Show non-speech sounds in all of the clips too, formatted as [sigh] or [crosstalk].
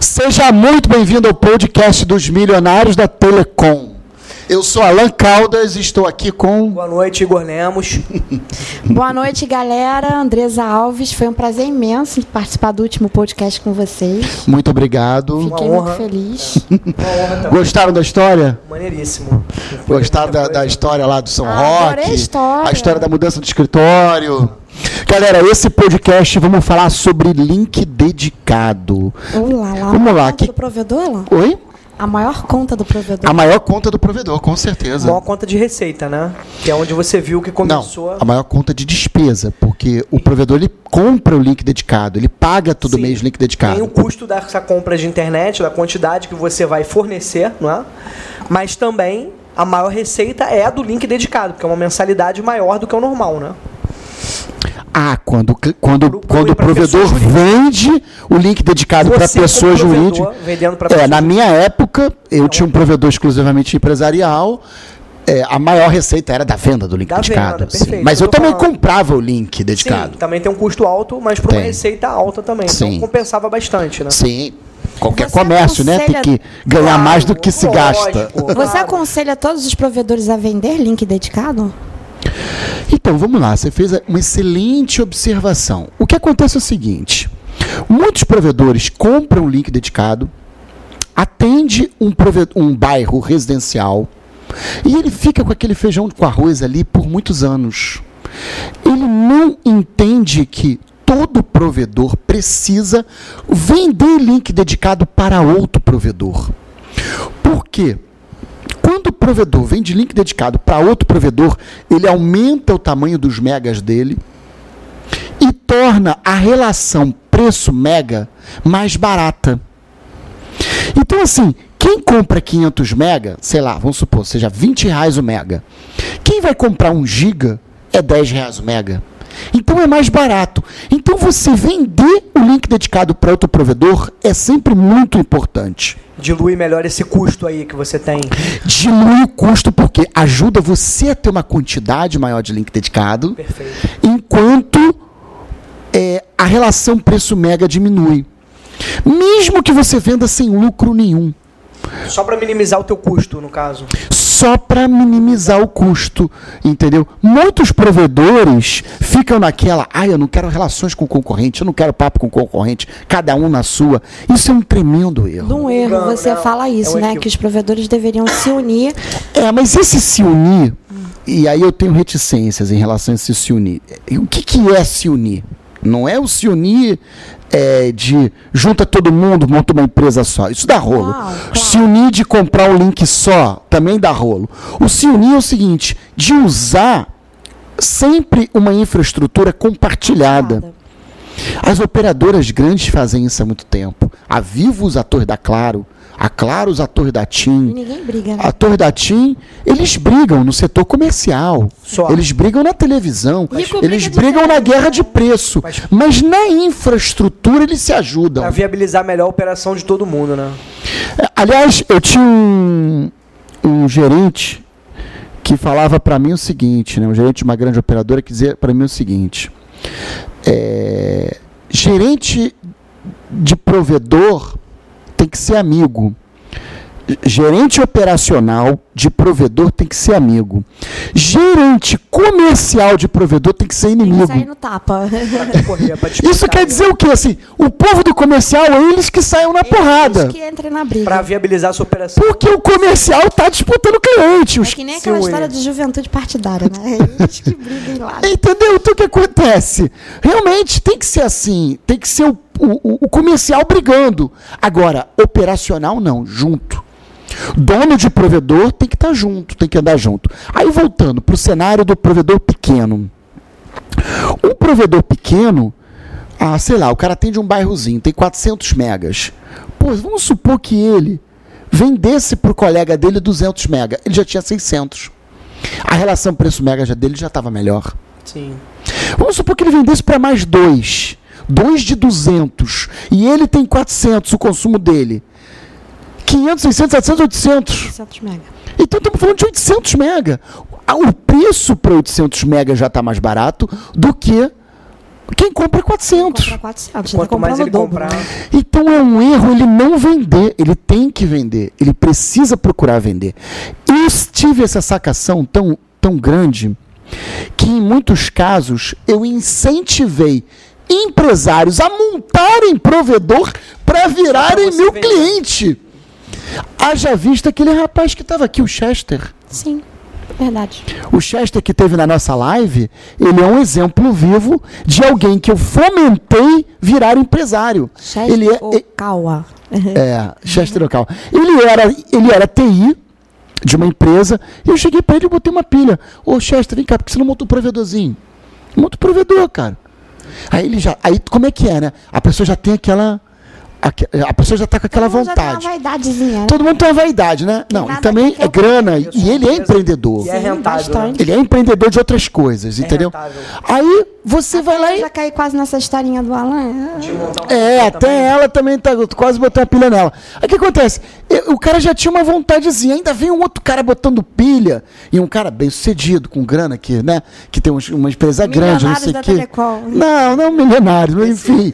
Seja muito bem-vindo ao podcast dos milionários da Telecom. Eu sou Alan Caldas e estou aqui com. Boa noite, Igor Lemos. [laughs] Boa noite, galera. Andresa Alves. Foi um prazer imenso participar do último podcast com vocês. Muito obrigado. Fiquei Uma muito honra. feliz. Uma honra também. Gostaram da história? Maneiríssimo. Gostaram da, da história lá do São Ah, Roque? a história. A história da mudança do escritório. Galera, esse podcast vamos falar sobre link dedicado. Vamos lá, lá. Vamos lá, que- do provedor, Alan? Oi? A maior conta do provedor. A maior conta do provedor, com certeza. Maior conta de receita, né? Que é onde você viu que Não, começou. a maior conta de despesa, porque o provedor ele compra o link dedicado, ele paga todo Sim. mês o link Tem o dedicado. custo dessa compra de internet, da quantidade que você vai fornecer, não é? Mas também a maior receita é a do link dedicado, porque é uma mensalidade maior do que o normal, né? Ah, quando, quando, Pro- quando o provedor vende o link dedicado para Você, pessoa jurídica. vendendo pra É, pessoa na minha época, eu Então, tinha um provedor exclusivamente empresarial. é, a maior receita era da venda do link Da dedicado. venda, perfeito. Mas eu Eu tô também falando. comprava o link dedicado. Sim, também tem um custo alto, mas por uma receita alta também. Sim. Então compensava bastante, né? Sim. Qualquer Você comércio, né? Tem aconselha- que ganhar Claro, mais do que se lógico. gasta. Você Claro. aconselha todos os provedores a vender link dedicado? Então, vamos lá. Você fez uma excelente observação. O que acontece é o seguinte: muitos provedores compram link dedicado, atende um, um bairro residencial e ele fica com aquele feijão com arroz ali por muitos anos. Ele não entende que todo provedor precisa vender link dedicado para outro provedor. Por quê? Quando o provedor vende link dedicado para outro provedor, ele aumenta o tamanho dos megas dele e torna a relação preço-mega mais barata. Então, assim, quem compra 500 mega, sei lá, vamos supor, seja 20 reais o mega. Quem vai comprar um giga é 10 reais o mega. Então é mais barato. Então você vender o link dedicado para outro provedor é sempre muito importante Dilui melhor esse custo aí que você tem. dilui o custo porque ajuda você a ter uma quantidade maior de link dedicado, Perfeito. enquanto é, a relação preço-mega diminui. Mesmo que você venda sem lucro nenhum, Só para minimizar o teu custo, no caso. só para minimizar o custo, entendeu? Muitos provedores ficam naquela, ah, eu não quero relações com o concorrente, eu não quero papo com o concorrente, cada um na sua. Isso é um tremendo erro. Num erro, Não, você não. fala isso, É um né? equívoco. Que os provedores deveriam se unir. É, mas esse se unir, e aí eu tenho reticências em relação a esse se unir. O que, que é se unir? Não é o se unir é, de junta todo mundo, monta uma empresa só. Isso dá rolo. Não, claro. Se unir de comprar um link só, também dá rolo. O se unir é o seguinte, de usar sempre uma infraestrutura compartilhada. As operadoras grandes fazem isso há muito tempo. A Vivo usa a torre da Claro, a Claro usa a torre da TIM. ninguém briga, né? A Torre da TIM, eles brigam no setor comercial. Só. Eles brigam na televisão. Rico eles briga brigam na guerra de preço. Mas- Mas na infraestrutura eles se ajudam. Para viabilizar melhor a operação de todo mundo, né? Aliás, eu tinha um, um gerente que falava para mim o seguinte, né, um gerente de uma grande operadora que dizia para mim o seguinte: é, gerente de provedor tem que ser amigo. Gerente operacional de provedor tem que ser amigo. Gerente comercial de provedor tem que ser Tem que inimigo. sair no tapa. [laughs] Isso quer dizer o quê? Assim, o povo do comercial, eles que saiam na porrada. Eles que entrem na briga. Para viabilizar essa operação. Porque o comercial está disputando o cliente. É que nem aquela história de juventude partidária, né? É [laughs] Eles que brigam lá. Entendeu? Então o que acontece? Realmente tem que ser assim. Tem que ser o, o- o comercial brigando. Agora, operacional não, junto. Dono de provedor tem que estar junto, tem que andar junto. Aí voltando para o cenário do provedor pequeno. Um provedor pequeno, ah, sei lá, o cara atende um bairrozinho, tem 400 megas. Pô, vamos supor que ele vendesse para o colega dele 200 mega. Ele já tinha 600. A relação preço-mega dele já estava melhor. Sim. Vamos supor que ele vendesse para mais dois. Dois de 200. E ele tem 400, o consumo dele. 500, 600, 700, 800. 600 mega. Então estamos falando de 800 mega. Ah, O preço para 800 mega já está mais barato do que Quem compra é 400. Compra 400. Quanto tá mais ele dobro, comprar. né? Então é um erro ele não vender, ele tem que vender, ele precisa procurar vender. Eu tive essa sacação tão, tão grande que em muitos casos eu incentivei empresários a montarem provedor para virarem meu vender. cliente. Haja vista aquele rapaz que estava aqui, o Chester. Sim, verdade. O Chester que teve na nossa live, ele é um exemplo vivo de alguém que eu fomentei virar empresário. Chester ele é, Okawa. é, Chester local. Ele era, ele era TI de uma empresa e eu cheguei para ele e botei uma pilha. Ô Chester, vem cá, por que você não monta um provedorzinho? Monta um provedor, cara. Aí ele já. Aí como é que é, né? A pessoa já tem aquela. A pessoa já tá com aquela Todo mundo já tem vontade. uma vaidadezinha, né? Todo mundo tem uma vaidade, né? Não, e também é grana. E ele é empreendedor. E é rentável. Né? Ele é empreendedor de outras coisas, É entendeu? rentável. Aí você vai lá e. já caí quase nessa historinha do Alan. É, até também. ela também tá. Quase botei uma pilha nela. Aí o que acontece? O cara já tinha uma vontadezinha. Ainda vem um outro cara botando pilha. E um cara bem sucedido, com grana aqui, né? Que tem uma empresa grande, não sei o quê. Não, não milionários, mas enfim.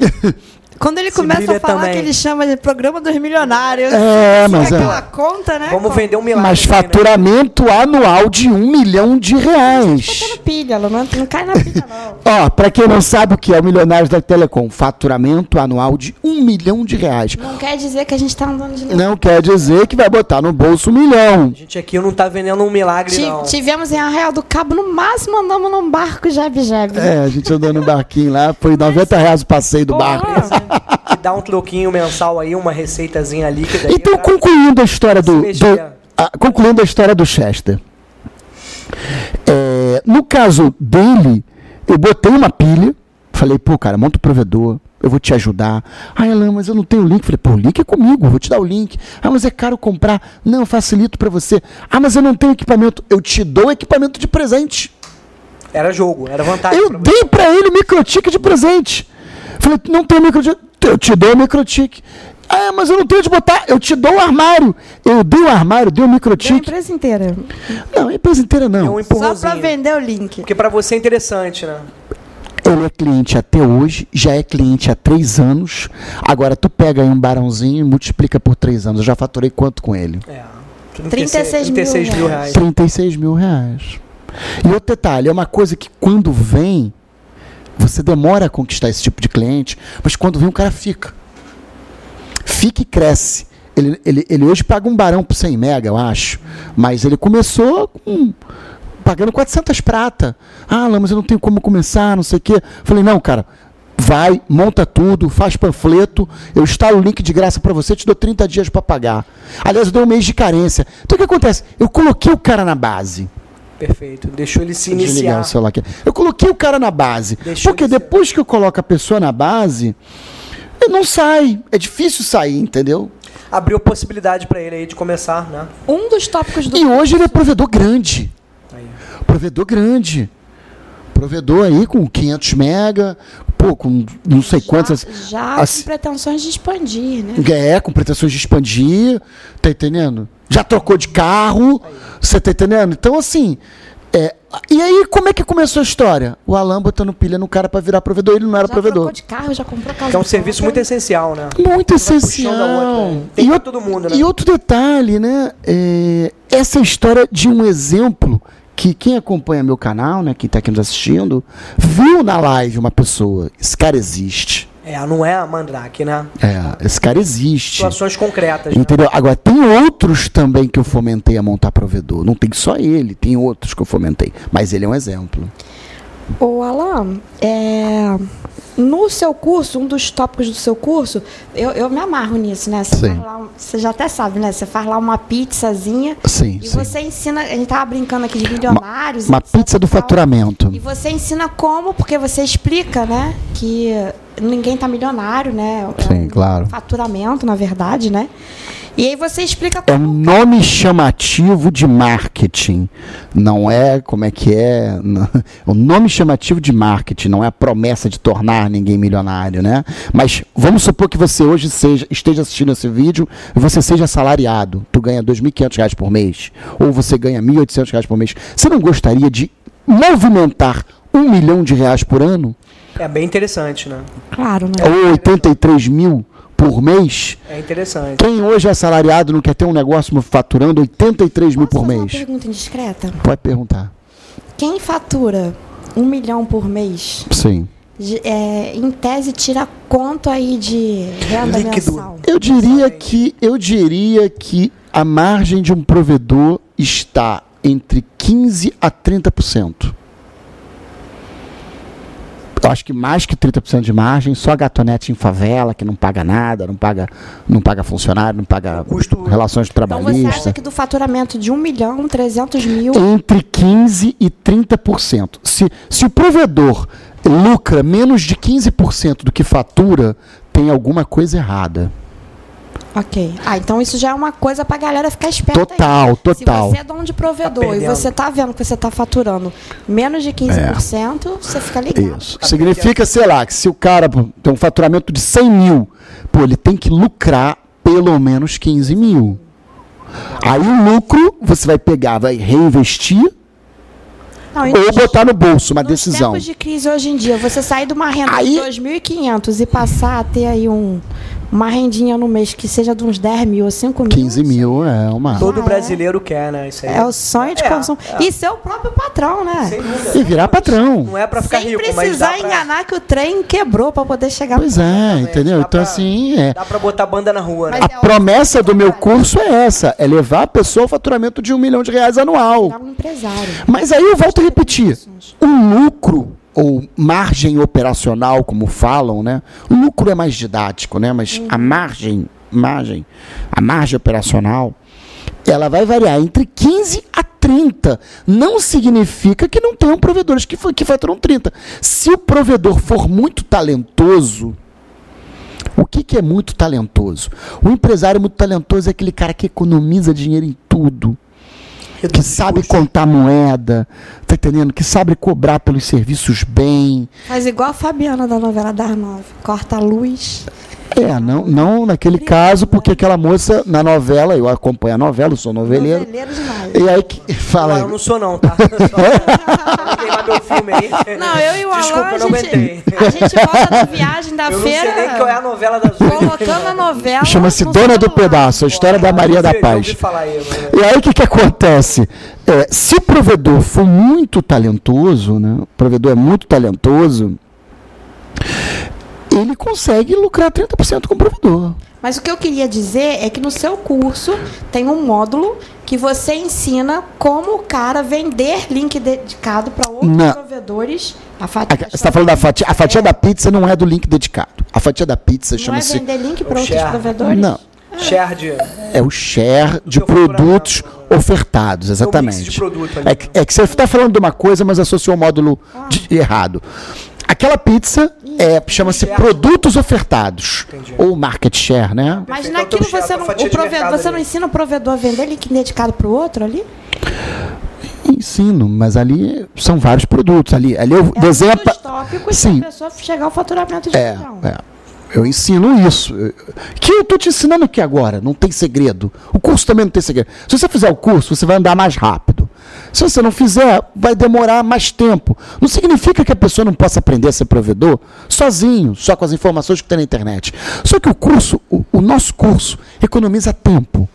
[laughs] Quando ele começa a falar também. que ele chama de programa dos milionários. É, mas é. aquela conta, né? Vamos vender um milagre. Mas né? faturamento anual de um milhão de reais. Botando pilha, não, não cai na pilha, não. [laughs] Ó, pra quem não sabe o que é o Milionários da Telecom, faturamento anual de um milhão de reais. Não quer dizer que a gente tá andando de Não quer dizer que vai botar no bolso um milhão. A gente aqui não tá vendendo um milagre, Ti- não. Tivemos em Arraial do Cabo, no máximo andamos num barco jeb-jeb. É, a gente andou no barquinho lá, foi 90 reais o passeio do barco. Dá um troquinho mensal aí, uma receitazinha líquida. Então, concluindo a história do. Do- ah, concluindo a história do Chester. É, no caso dele, eu botei uma pilha, falei, pô, cara, monta o provedor, eu vou te ajudar. Ah, Elan, mas eu não tenho link. Falei, pô, o link é comigo, vou te dar o link. Ah, mas é caro comprar. Não, eu facilito pra você. Ah, mas eu não tenho equipamento. Eu te dou equipamento de presente. Era jogo, era vantagem Eu pra dei pra ele o microtique de presente. Falei, não tem microtique. Eu te dou o microtique. Ah, mas eu não tenho de botar. Eu te dou o armário. Eu dei o armário, dei o Deu a microtique. empresa inteira. Não, a empresa inteira É um não. Só pra empurrãozinho. vender o link. Porque pra você é interessante, né? Ele é cliente até hoje, já é cliente há três anos. Agora tu pega aí um barãozinho e multiplica por três anos. Eu já faturei quanto com ele? É. 36 mil 36 mil reais. reais. 36 mil reais. E outro detalhe, é uma coisa que quando vem, você demora a conquistar esse tipo de cliente, mas quando vem o cara fica. Fica e cresce. Ele, ele, ele hoje paga um barão por 100 mega, eu acho. Mas ele começou com, pagando 400 prata. Ah, mas eu não tenho como começar, não sei o quê. Falei, não, cara, vai, monta tudo, faz panfleto, eu instalo o link de graça para você, te dou 30 dias para pagar. Aliás, eu dei um mês de carência. Então o que acontece? Eu coloquei o cara na base. Perfeito. Deixou ele se Desligar iniciar. o celular aqui. Eu coloquei o cara na base. Deixou porque ser- depois que eu coloco a pessoa na base, ele não sai. É difícil sair, entendeu? Abriu possibilidade pra ele aí de começar, né? Um dos tópicos do E hoje ele é provedor grande. Aí. Provedor grande. Provedor aí com 500 mega, pô, com não sei quantas. Já Assim- com pretensões de expandir, né? É, com pretensões de expandir, tá entendendo? Já trocou de carro, você tá entendendo? Então, assim, é, e aí como é que começou a história? O Alan botando pilha no cara pra virar provedor, ele não era já provedor. trocou de carro, já comprou Que é um serviço muito essencial, né? Muito essencial. outra, né? Tem e, todo mundo, né? e outro detalhe, né? é, essa história de um exemplo que quem acompanha meu canal, né, quem está aqui nos assistindo, viu na live uma pessoa. Esse cara existe. É, não é a Mandrake, né? É, esse cara existe. Situações concretas. Né? Entendeu? Agora, tem outros também que eu fomentei a montar provedor. Não tem só ele, tem outros que eu fomentei. Mas ele é um exemplo. Ô, Alan, é, no seu curso, um dos tópicos do seu curso, eu, eu me amarro nisso, né? Você, lá você já até sabe, né? Você faz lá uma pizzazinha Sim, e sim. você ensina. A gente tava brincando aqui de milionários. Uma etc pizza do tal. faturamento. E você ensina como, porque você explica, né? Que ninguém tá milionário, né? É Sim, um claro. Faturamento, na verdade, né? E aí você explica É um como. nome chamativo de marketing. Não é, como é que é? Não- [laughs] É um nome chamativo de marketing, não é a promessa de tornar ninguém milionário, né? Mas vamos supor que você hoje seja, esteja assistindo esse vídeo e você seja assalariado. Tu ganha 2.500 reais por mês. Ou você ganha 1.800 reais por mês. Você não gostaria de movimentar um milhão de reais por ano? É bem interessante, né? Claro, né? Ou 83 mil por mês. É interessante. Quem hoje é assalariado não quer ter um negócio faturando 83 mil Posso por fazer uma mês? pergunta indiscreta? Pode perguntar. Quem fatura um milhão por mês, Sim. é, em tese, tira quanto aí de renda Líquido. mensal? Eu diria que eu diria que a margem de um provedor está entre 15 a 30%. Eu acho que mais que 30% de margem, só a gatonete em favela, que não paga nada, não paga, não paga funcionário, não paga custo- relações Então você acha que do faturamento de um milhão, 300 mil... entre 15% e 30%. Se, se o provedor lucra menos de 15% do que fatura, tem alguma coisa errada. Ok. Ah, então isso já é uma coisa pra galera ficar esperta aí. Total, total. Se você é dono de provedor Tá e perdendo. você tá vendo que você tá faturando menos de 15%, você fica ligado. Isso. Significa, sei lá, que se o cara tem um faturamento de 100 mil, pô, ele tem que lucrar pelo menos 15 mil. Aí o lucro você vai pegar, vai reinvestir Não, ou nos- botar no bolso, uma nos decisão. tempos de crise hoje em dia, você sair de uma renda Aí- de 2.500 e passar a ter aí um, uma rendinha no mês que seja de uns 10 mil ou 5 mil. 15 mil é uma. Todo Ah, é? brasileiro quer, né? Isso aí. É o sonho de É, consumo. é. E ser o próprio patrão, né? Sem dúvida. E virar patrão. Não é pra ficar Sem rico, mas precisar pra, enganar que o trem quebrou pra poder chegar Pois é, entendeu? dá Então, pra- assim, é. dá pra botar banda na rua, né? Mas A é promessa do meu curso é essa: é levar a pessoa ao faturamento de um milhão de reais anual. um empresário. Mas aí eu volto a repetir: o lucro, ou margem operacional, como falam, né? O lucro é mais didático, né? Mas a margem, margem, a margem operacional, ela vai variar entre 15 a 30. Não significa que não tenham provedores que, que faturam 30. Se o provedor for muito talentoso, o que, que é muito talentoso? O empresário muito talentoso é aquele cara que economiza dinheiro em tudo que sabe contar moeda, tá entendendo? Que sabe cobrar pelos serviços bem. Faz igual a Fabiana da novela das nove. Corta a luz. É, não, não naquele caso, porque aquela moça na novela, eu acompanho a novela, eu sou noveleiro. Noveleiro demais. E aí que [laughs] fala. eu não sou não, tá? [laughs] Só meu filme aí. Não, eu e o Alan, Desculpa, a eu não aguentei. a gente volta da viagem da Eu não sei feira. nem qual é a novela das oito. Colocando a novela. Chama-se Dona do celular. Pedaço, a história da Maria da Eu eu Paz. aí, mas- E aí o que, que acontece? É, se o provedor for muito talentoso, né? O provedor é muito talentoso, ele consegue lucrar 30% com o provedor. Mas o que eu queria dizer é que no seu curso tem um módulo que você ensina como o cara vender link dedicado para outros Não. provedores. A fatia Você está falando da fatia. A fatia da pizza não é do link dedicado. A fatia da pizza Não é chama-se. vender link para O outros share. provedores? Não. Share de... É o share de produtos ofertados, exatamente. produto ali, é, que- é que você está falando de uma coisa, mas associou o módulo de- errado. Aquela pizza é, chama-se produtos ofertados. Entendi. Ou market share, né? Mas Perfeito, é naquilo teu share, você não, o de prove- mercado você ali. não ensina o provedor a vender link dedicado para o outro ali? Ensino, mas ali são vários produtos. Ali, ali eu É desenho. tópicos Sim. para a pessoa chegar ao faturamento de É, milhão. é. Eu ensino isso. Que eu tô te ensinando aqui agora, não tem segredo. O curso também não tem segredo. Se você fizer o curso, você vai andar mais rápido. Se você não fizer, vai demorar mais tempo. Não significa que a pessoa não possa aprender a ser provedor sozinho, só com as informações que tem na internet. Só que o curso, o, o nosso curso, economiza tempo.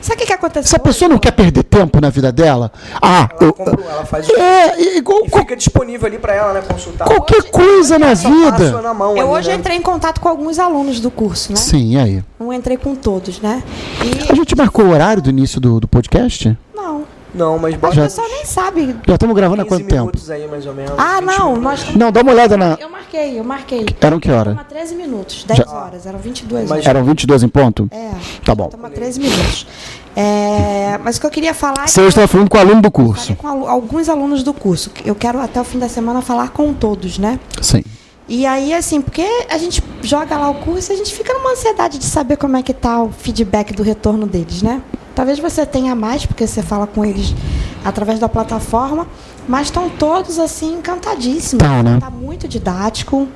Sabe o que, que aconteceu? Se a pessoa não quer perder tempo na vida dela, ah, Ela, eu, compra, ela faz é, é igual e fica disponível ali pra ela, né? Consultar. qualquer coisa na passa vida. na mão Eu ali, hoje né? entrei em contato com alguns alunos do curso, né? Sim, e aí? Não entrei com todos, né? A E gente marcou o horário do início do, do podcast? não, Não, mas o bota pessoal nem sabe. Já estamos gravando há 15 quanto tempo? minutos aí, mais ou menos. Ah, 20 não, minutos. nós Não, dá uma olhada na. Eu marquei, eu marquei. Eram que hora? Estamos a 13 minutos, 10 Já- horas, eram 22 Mas- horas. Eram 22 em ponto? É, Tá bom. estamos a 13 minutos. É, mas o que eu queria falar é Você que estava falando com o aluno do curso. com alu- alguns alunos do curso. Eu quero até o fim da semana falar com todos, né? Sim. E aí, assim, porque a gente joga lá o curso e a gente fica numa ansiedade de saber como é que tá o feedback do retorno deles, né? Talvez você tenha mais, porque você fala com eles através da plataforma, mas estão todos, assim, encantadíssimos. Tá, né? Tá muito didático.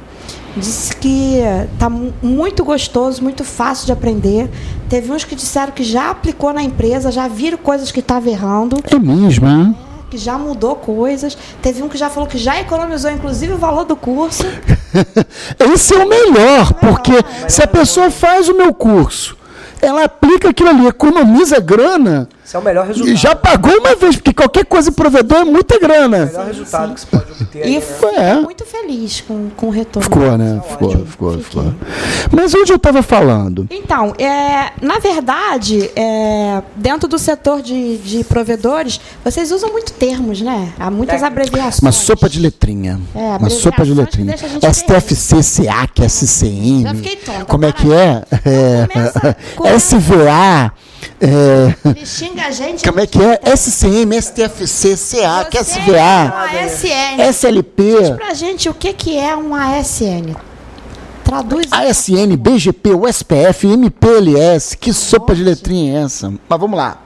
Disse que tá mu- muito gostoso, muito fácil de aprender. Teve uns que disseram que já aplicou na empresa, já viram coisas que estava errando. É mesmo, hein? Que já mudou coisas. Teve um que já falou que já economizou, inclusive, o valor do curso. [laughs] Esse é o melhor, porque se a pessoa faz o meu curso, ela aplica aquilo ali, economiza grana, Esse é o melhor resultado. e já pagou uma vez, porque qualquer coisa provedor é muita O grana. melhor resultado que você pode obter. aí, E né? foi É. muito feliz com, com o retorno. Ficou, né? Tá Ficou, ótimo. ficou, Fiquei. ficou. Mas onde eu estava falando? Então, é, na verdade, é, dentro do setor de, de provedores, vocês usam muito termos, né? Há muitas É. abreviações. Uma sopa de letrinha. É, uma sopa de letrinha. STFC, SEAC, SCN. Já fiquei tonta, Como é para que é? é Começa- começa- [laughs] SVA. É, Ele xinga a gente. como é que é? SCM, STFC, SEAC, Você é SVA, uma ASN. SLP, Diz pra gente o que, que é um ASN. Traduz. ASN, BGP, USPF, MPLS. Que sopa de letrinha é essa? Mas vamos lá.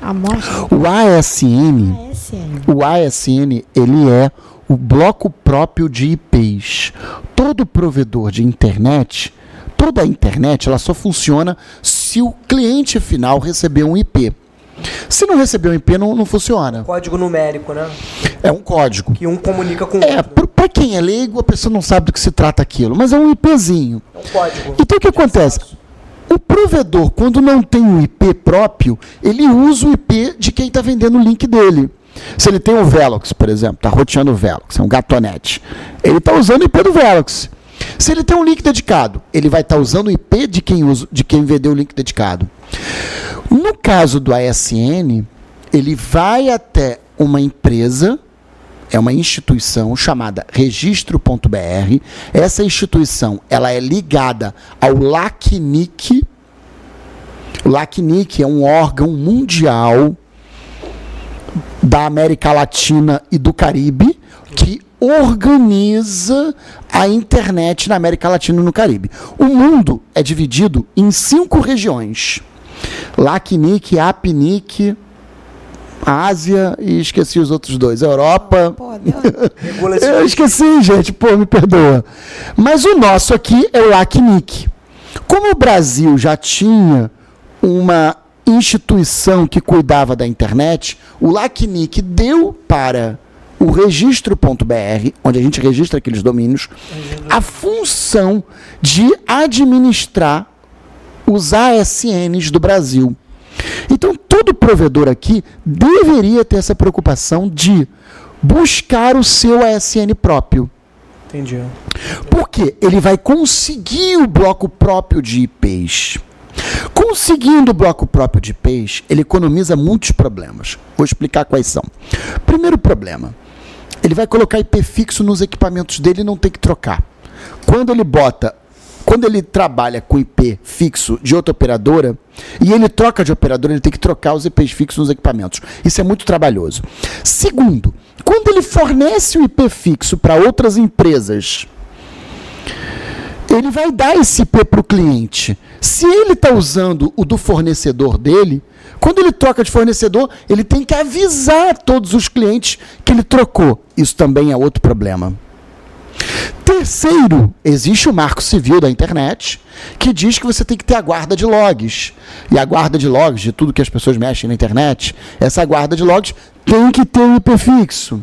A mostra. O ASN. ASN. O ASN, ele é o bloco próprio de IPs. Todo provedor de internet, toda a internet, ela só funciona se o cliente final receber um IP. Se não receber um IP, não, não funciona. Código numérico, né? É um código. Que um comunica com o É, outro. para quem é leigo, a pessoa não sabe do que se trata aquilo, mas é um IPzinho. É um código. Então o que acontece? O provedor, quando não tem um IP próprio, ele usa o IP de quem está vendendo o link dele. Se ele tem o Velox, por exemplo, está roteando o Velox, é um gatonete, ele está usando o IP do Velox. Se ele tem um link dedicado, ele vai estar usando o IP de quem, usa, de quem vendeu o link dedicado. No caso do ASN, ele vai até uma empresa, é uma instituição chamada registro.br. Essa instituição, ela é ligada ao LACNIC. O LACNIC é um órgão mundial da América Latina e do Caribe que organiza a internet na América Latina e no Caribe. O mundo é dividido em cinco regiões. LACNIC, APNIC, Ásia e esqueci os outros dois. Europa, Pô. [laughs] Regula esse eu esqueci, gente, pô, me perdoa. Mas o nosso aqui é o LACNIC. Como o Brasil já tinha uma instituição que cuidava da internet, o LACNIC deu para o registro.br, onde a gente registra aqueles domínios, a função de administrar os ASNs do Brasil. Então, todo provedor aqui deveria ter essa preocupação de buscar o seu ASN próprio. Entendi. Porque ele vai conseguir o bloco próprio de IPs. Conseguindo o bloco próprio de IPs, ele economiza muitos problemas. Vou explicar quais são. Primeiro problema: ele vai colocar IP fixo nos equipamentos dele e não tem que trocar. Quando ele bota, quando ele trabalha com IP fixo de outra operadora e ele troca de operadora, ele tem que trocar os IPs fixos nos equipamentos. Isso é muito trabalhoso. Segundo, quando ele fornece o IP fixo para outras empresas, ele vai dar esse IP para o cliente. Se ele está usando o do fornecedor dele, quando ele troca de fornecedor, ele tem que avisar todos os clientes que ele trocou. Isso também é outro problema. Terceiro, existe o marco civil da internet que diz que você tem que ter a guarda de logs. E a guarda de logs, de tudo que as pessoas mexem na internet, essa guarda de logs tem que ter um IP fixo.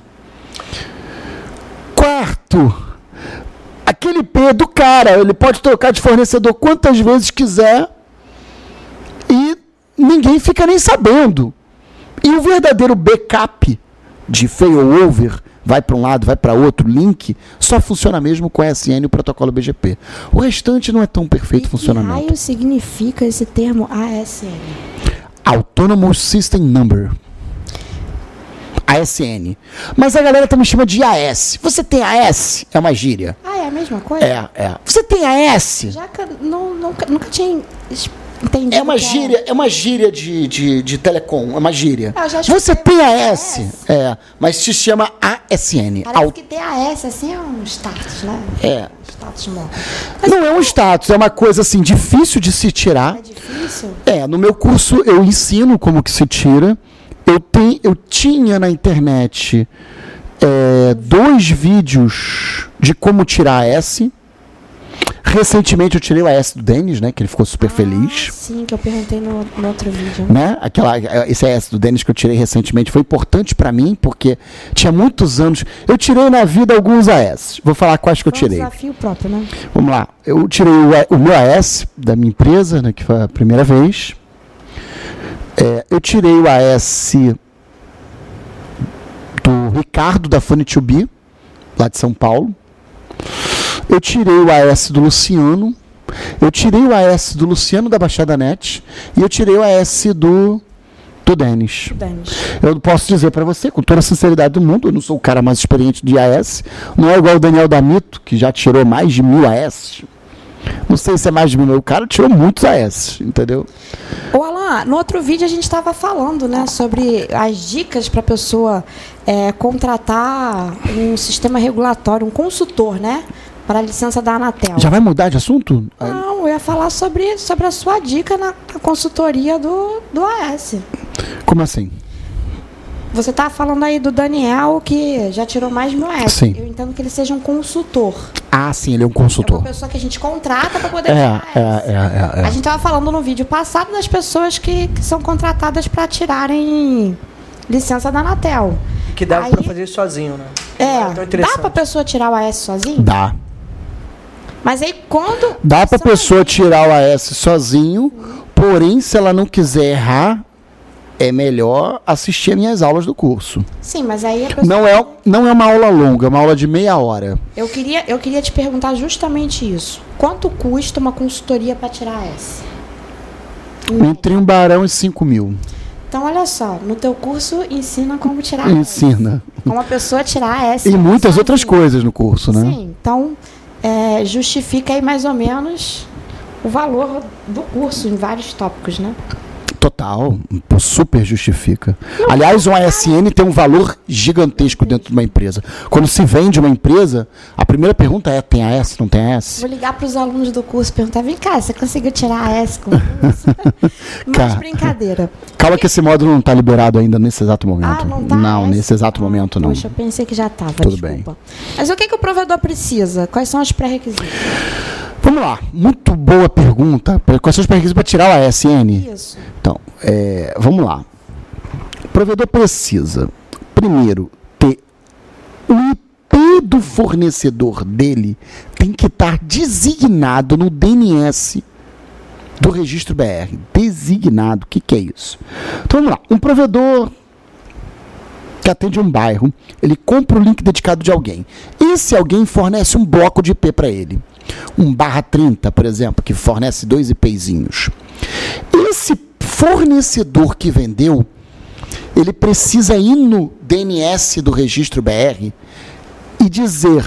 Quarto, aquele IP do cara, ele pode trocar de fornecedor quantas vezes quiser e ninguém fica nem sabendo. E o verdadeiro backup de failover vai para um lado, vai para outro, link, só funciona mesmo com ASN e o protocolo BGP. O restante não é tão perfeito E que funcionamento. raio significa esse termo ASN? Autonomous System Number. ASN. Mas a galera também chama de AS. Você tem AS? É uma gíria. Ah, é a mesma coisa? É, é. Você tem AS? Já que não, nunca, nunca tinha entendido. É uma que gíria, é uma gíria de, de, de telecom, é uma gíria. Ah, Você tem AS, AS. é, mas se chama ASN. Parece Au- que ter AS assim é um status, né? É. Status morto. Não é um status, é uma coisa assim difícil de se tirar. É difícil? É, no meu curso eu ensino como que se tira. Eu, tenho, eu tinha na internet é, dois vídeos de como tirar S. Recentemente eu tirei o AS do Denis, né? Que ele ficou super Ah, feliz. sim, que eu perguntei no, no outro vídeo. Né? Aquela, esse AS do Denis que eu tirei recentemente foi importante pra mim, porque tinha muitos anos. Eu tirei na vida alguns AS. Vou falar quais que eu Foi um tirei. desafio próprio, né? Vamos lá. Eu tirei o, o meu AS da minha empresa, né, que foi a primeira vez. É, eu tirei o AS do Ricardo da Funny2B, lá de São Paulo. Eu tirei o AS do Luciano. Eu tirei o AS do Luciano da Baixada Net. E eu tirei o AS do, do Denis. Eu posso dizer para você, com toda a sinceridade do mundo, eu não sou o cara mais experiente de AS. Não é igual o Daniel Damito, que já tirou mais de mil AS. Não sei se é mais de mil, o cara tirou muitos AS, entendeu? Ô, Alan, no outro vídeo a gente estava falando, né, sobre as dicas para a pessoa é, contratar um sistema regulatório, um consultor, né, para a licença da Anatel. Já vai mudar de assunto? Não, eu ia falar sobre, sobre a sua dica na, na consultoria do, do AS. Como assim? Você tá falando aí do Daniel que já tirou mais de mil AS. Sim. Eu entendo que ele seja um consultor. Ah, sim, ele é um É consultor. uma pessoa que a gente contrata para poder É, tirar é, AS. é, é, A é. gente estava falando no vídeo passado das pessoas que, que são contratadas para tirarem licença da Anatel. Que dá pra fazer isso sozinho, né? É, Então, dá para pessoa tirar o AS sozinho? Dá. Mas aí quando. Dá pra são- pessoa tirar o AS sozinho, porém, se ela não quiser errar, é melhor assistir minhas aulas do curso. Sim, mas aí a pessoa. Não é, não é uma aula longa, é uma aula de meia hora. Eu queria, eu queria te perguntar justamente isso. Quanto custa uma consultoria para tirar AS? Entre um barão e cinco mil. Então, olha só, no teu curso ensina como tirar. Ensina. Como a pessoa tirar AS. E muitas outras coisas no curso, né? Sim, então é, justifica aí mais ou menos o valor do curso em vários tópicos, né? Total. Super justifica. Aliás, um ASN tem um valor gigantesco dentro de uma empresa. Quando se vende uma empresa, a primeira pergunta é: tem AS? Não tem AS? Vou ligar para os alunos do curso e perguntar: vem cá, você conseguiu tirar AS com o curso? [laughs] Mas [laughs] Cara. brincadeira. Calma que esse módulo não está liberado ainda nesse exato momento. Ah, não tá? Não, nesse exato momento não. Poxa, eu pensei que já estava. Tudo desculpa. Mas o que, que o provedor precisa? Quais são os pré-requisitos? Vamos lá. Muito boa pergunta. Quais são os pré-requisitos para tirar o ASN? Isso. Então, é, vamos lá. O provedor precisa, primeiro, ter o IP do fornecedor dele tem que estar designado no DNS do registro BR. Designado. O que, que é isso? Então vamos lá. Um provedor que atende um bairro, ele compra o link dedicado de alguém. Esse alguém fornece um bloco de IP para ele. Um barra 30, por exemplo, que fornece dois IPzinhos. Esse fornecedor que vendeu, ele precisa ir no DNS do registro BR e dizer: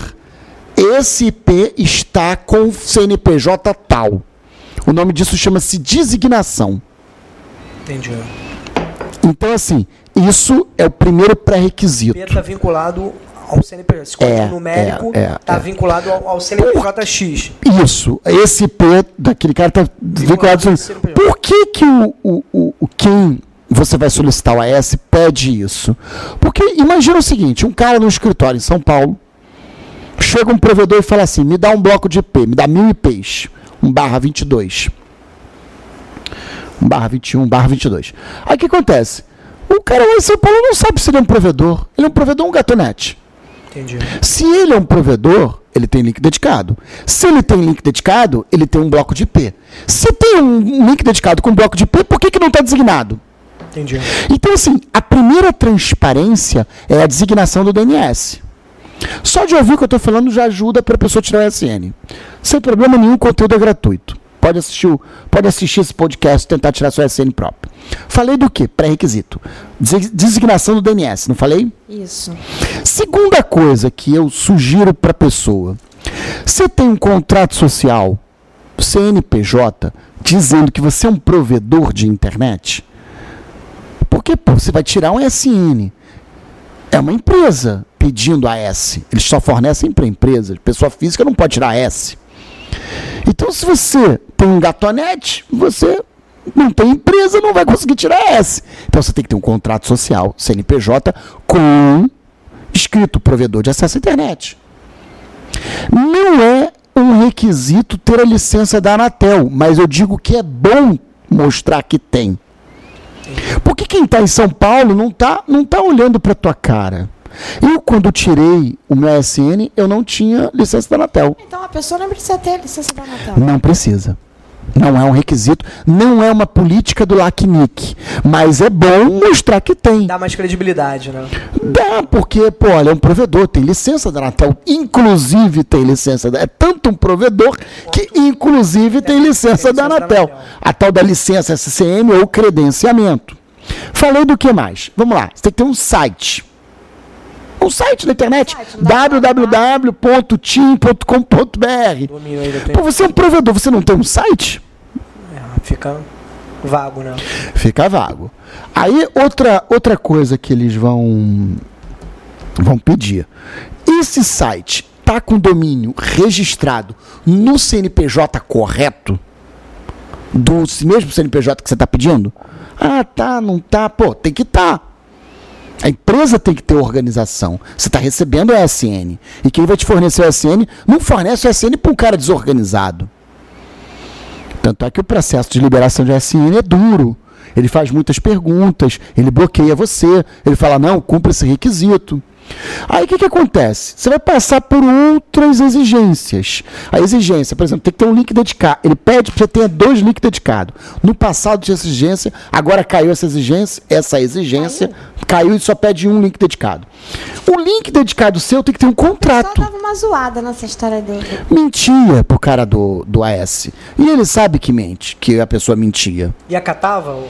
esse IP está com CNPJ tal. O nome disso chama-se designação. Entendi. Então, assim, isso é o primeiro pré-requisito. P está vinculado ao CNPJ. Esse código É, numérico é, é, está é. vinculado ao, ao CNPJX. Isso, esse IP daquele cara está vinculado. ao CNPJ. Por que, que o, o, o, quem você vai solicitar o AS pede isso? Porque imagina o seguinte: um cara no escritório em São Paulo chega um provedor e fala assim: me dá um bloco de IP, me dá mil IPs, um barra 22. Um barra 21, um barra 22. Aí o que acontece? O cara lá em São Paulo não sabe se ele é um provedor. Ele é um provedor ou um gatonete. Entendi. Se ele é um provedor, ele tem link dedicado. Se ele tem link dedicado, ele tem um bloco de IP. Se tem um link dedicado com um bloco de IP, por que, que não está designado? Entendi. Então, assim, a primeira transparência é a designação do DNS. Só de ouvir o que eu estou falando já ajuda para a pessoa tirar o SN. Sem problema nenhum, o conteúdo é gratuito. Pode assistir, o- pode assistir esse podcast e tentar tirar seu SN próprio. Falei do que? Pré-requisito. Des- Designação do DNS, não falei? Isso. Segunda coisa que eu sugiro para a pessoa: você tem um contrato social, CNPJ, dizendo que você é um provedor de internet? Porque pô, você vai tirar um SN. É uma empresa pedindo AS. Eles só fornecem para empresas. Pessoa física não pode tirar S. Então, se você tem um gatonete, você não tem empresa, não vai conseguir tirar S. Então, você tem que ter um contrato social, CNPJ, com escrito provedor de acesso à internet. Não é um requisito ter a licença da Anatel, mas eu digo que é bom mostrar que tem. Porque quem está em São Paulo não está não tá olhando para tua cara. Eu, quando tirei o meu SN, eu não tinha licença da Anatel. Então a pessoa não precisa ter licença da Anatel. Não precisa. Não é um requisito, não é uma política do LACNIC, mas é bom mostrar que tem. Dá mais credibilidade, né? Dá, porque, pô, olha, é um provedor, tem licença da Anatel, inclusive tem licença, da, é tanto um provedor que inclusive tem licença da Anatel, a tal da licença SCM ou credenciamento. Falei do que mais? Vamos lá, você tem que ter um site. Um site na internet, www.tim.com.br. Da Pô, você é um provedor, você não tem um site? É, fica vago, né? Fica vago. Aí outra, outra coisa que eles vão vão pedir. Esse site tá com domínio registrado no CNPJ correto? Do mesmo CNPJ que você está pedindo? Ah, tá, não tá. Pô, tem que estar. Tá. A empresa tem que ter organização. Você está recebendo o SN. E quem vai te fornecer o SN não fornece o SN para um cara desorganizado. Tanto é que o processo de liberação de SN é duro. Ele faz muitas perguntas, ele bloqueia você, ele fala, não, cumpra esse requisito. Aí o que, que acontece? Você vai passar por outras exigências. A exigência, por exemplo, tem que ter um link dedicado. Ele pede para você ter dois links dedicados. No passado tinha exigência, agora caiu essa exigência, essa exigência caiu, caiu e só pede um link dedicado. O link dedicado seu tem que ter um contrato. Só dava uma zoada nessa história do- Mentia pro cara do, do AS. E ele sabe que mente, que a pessoa mentia. E acatava? o-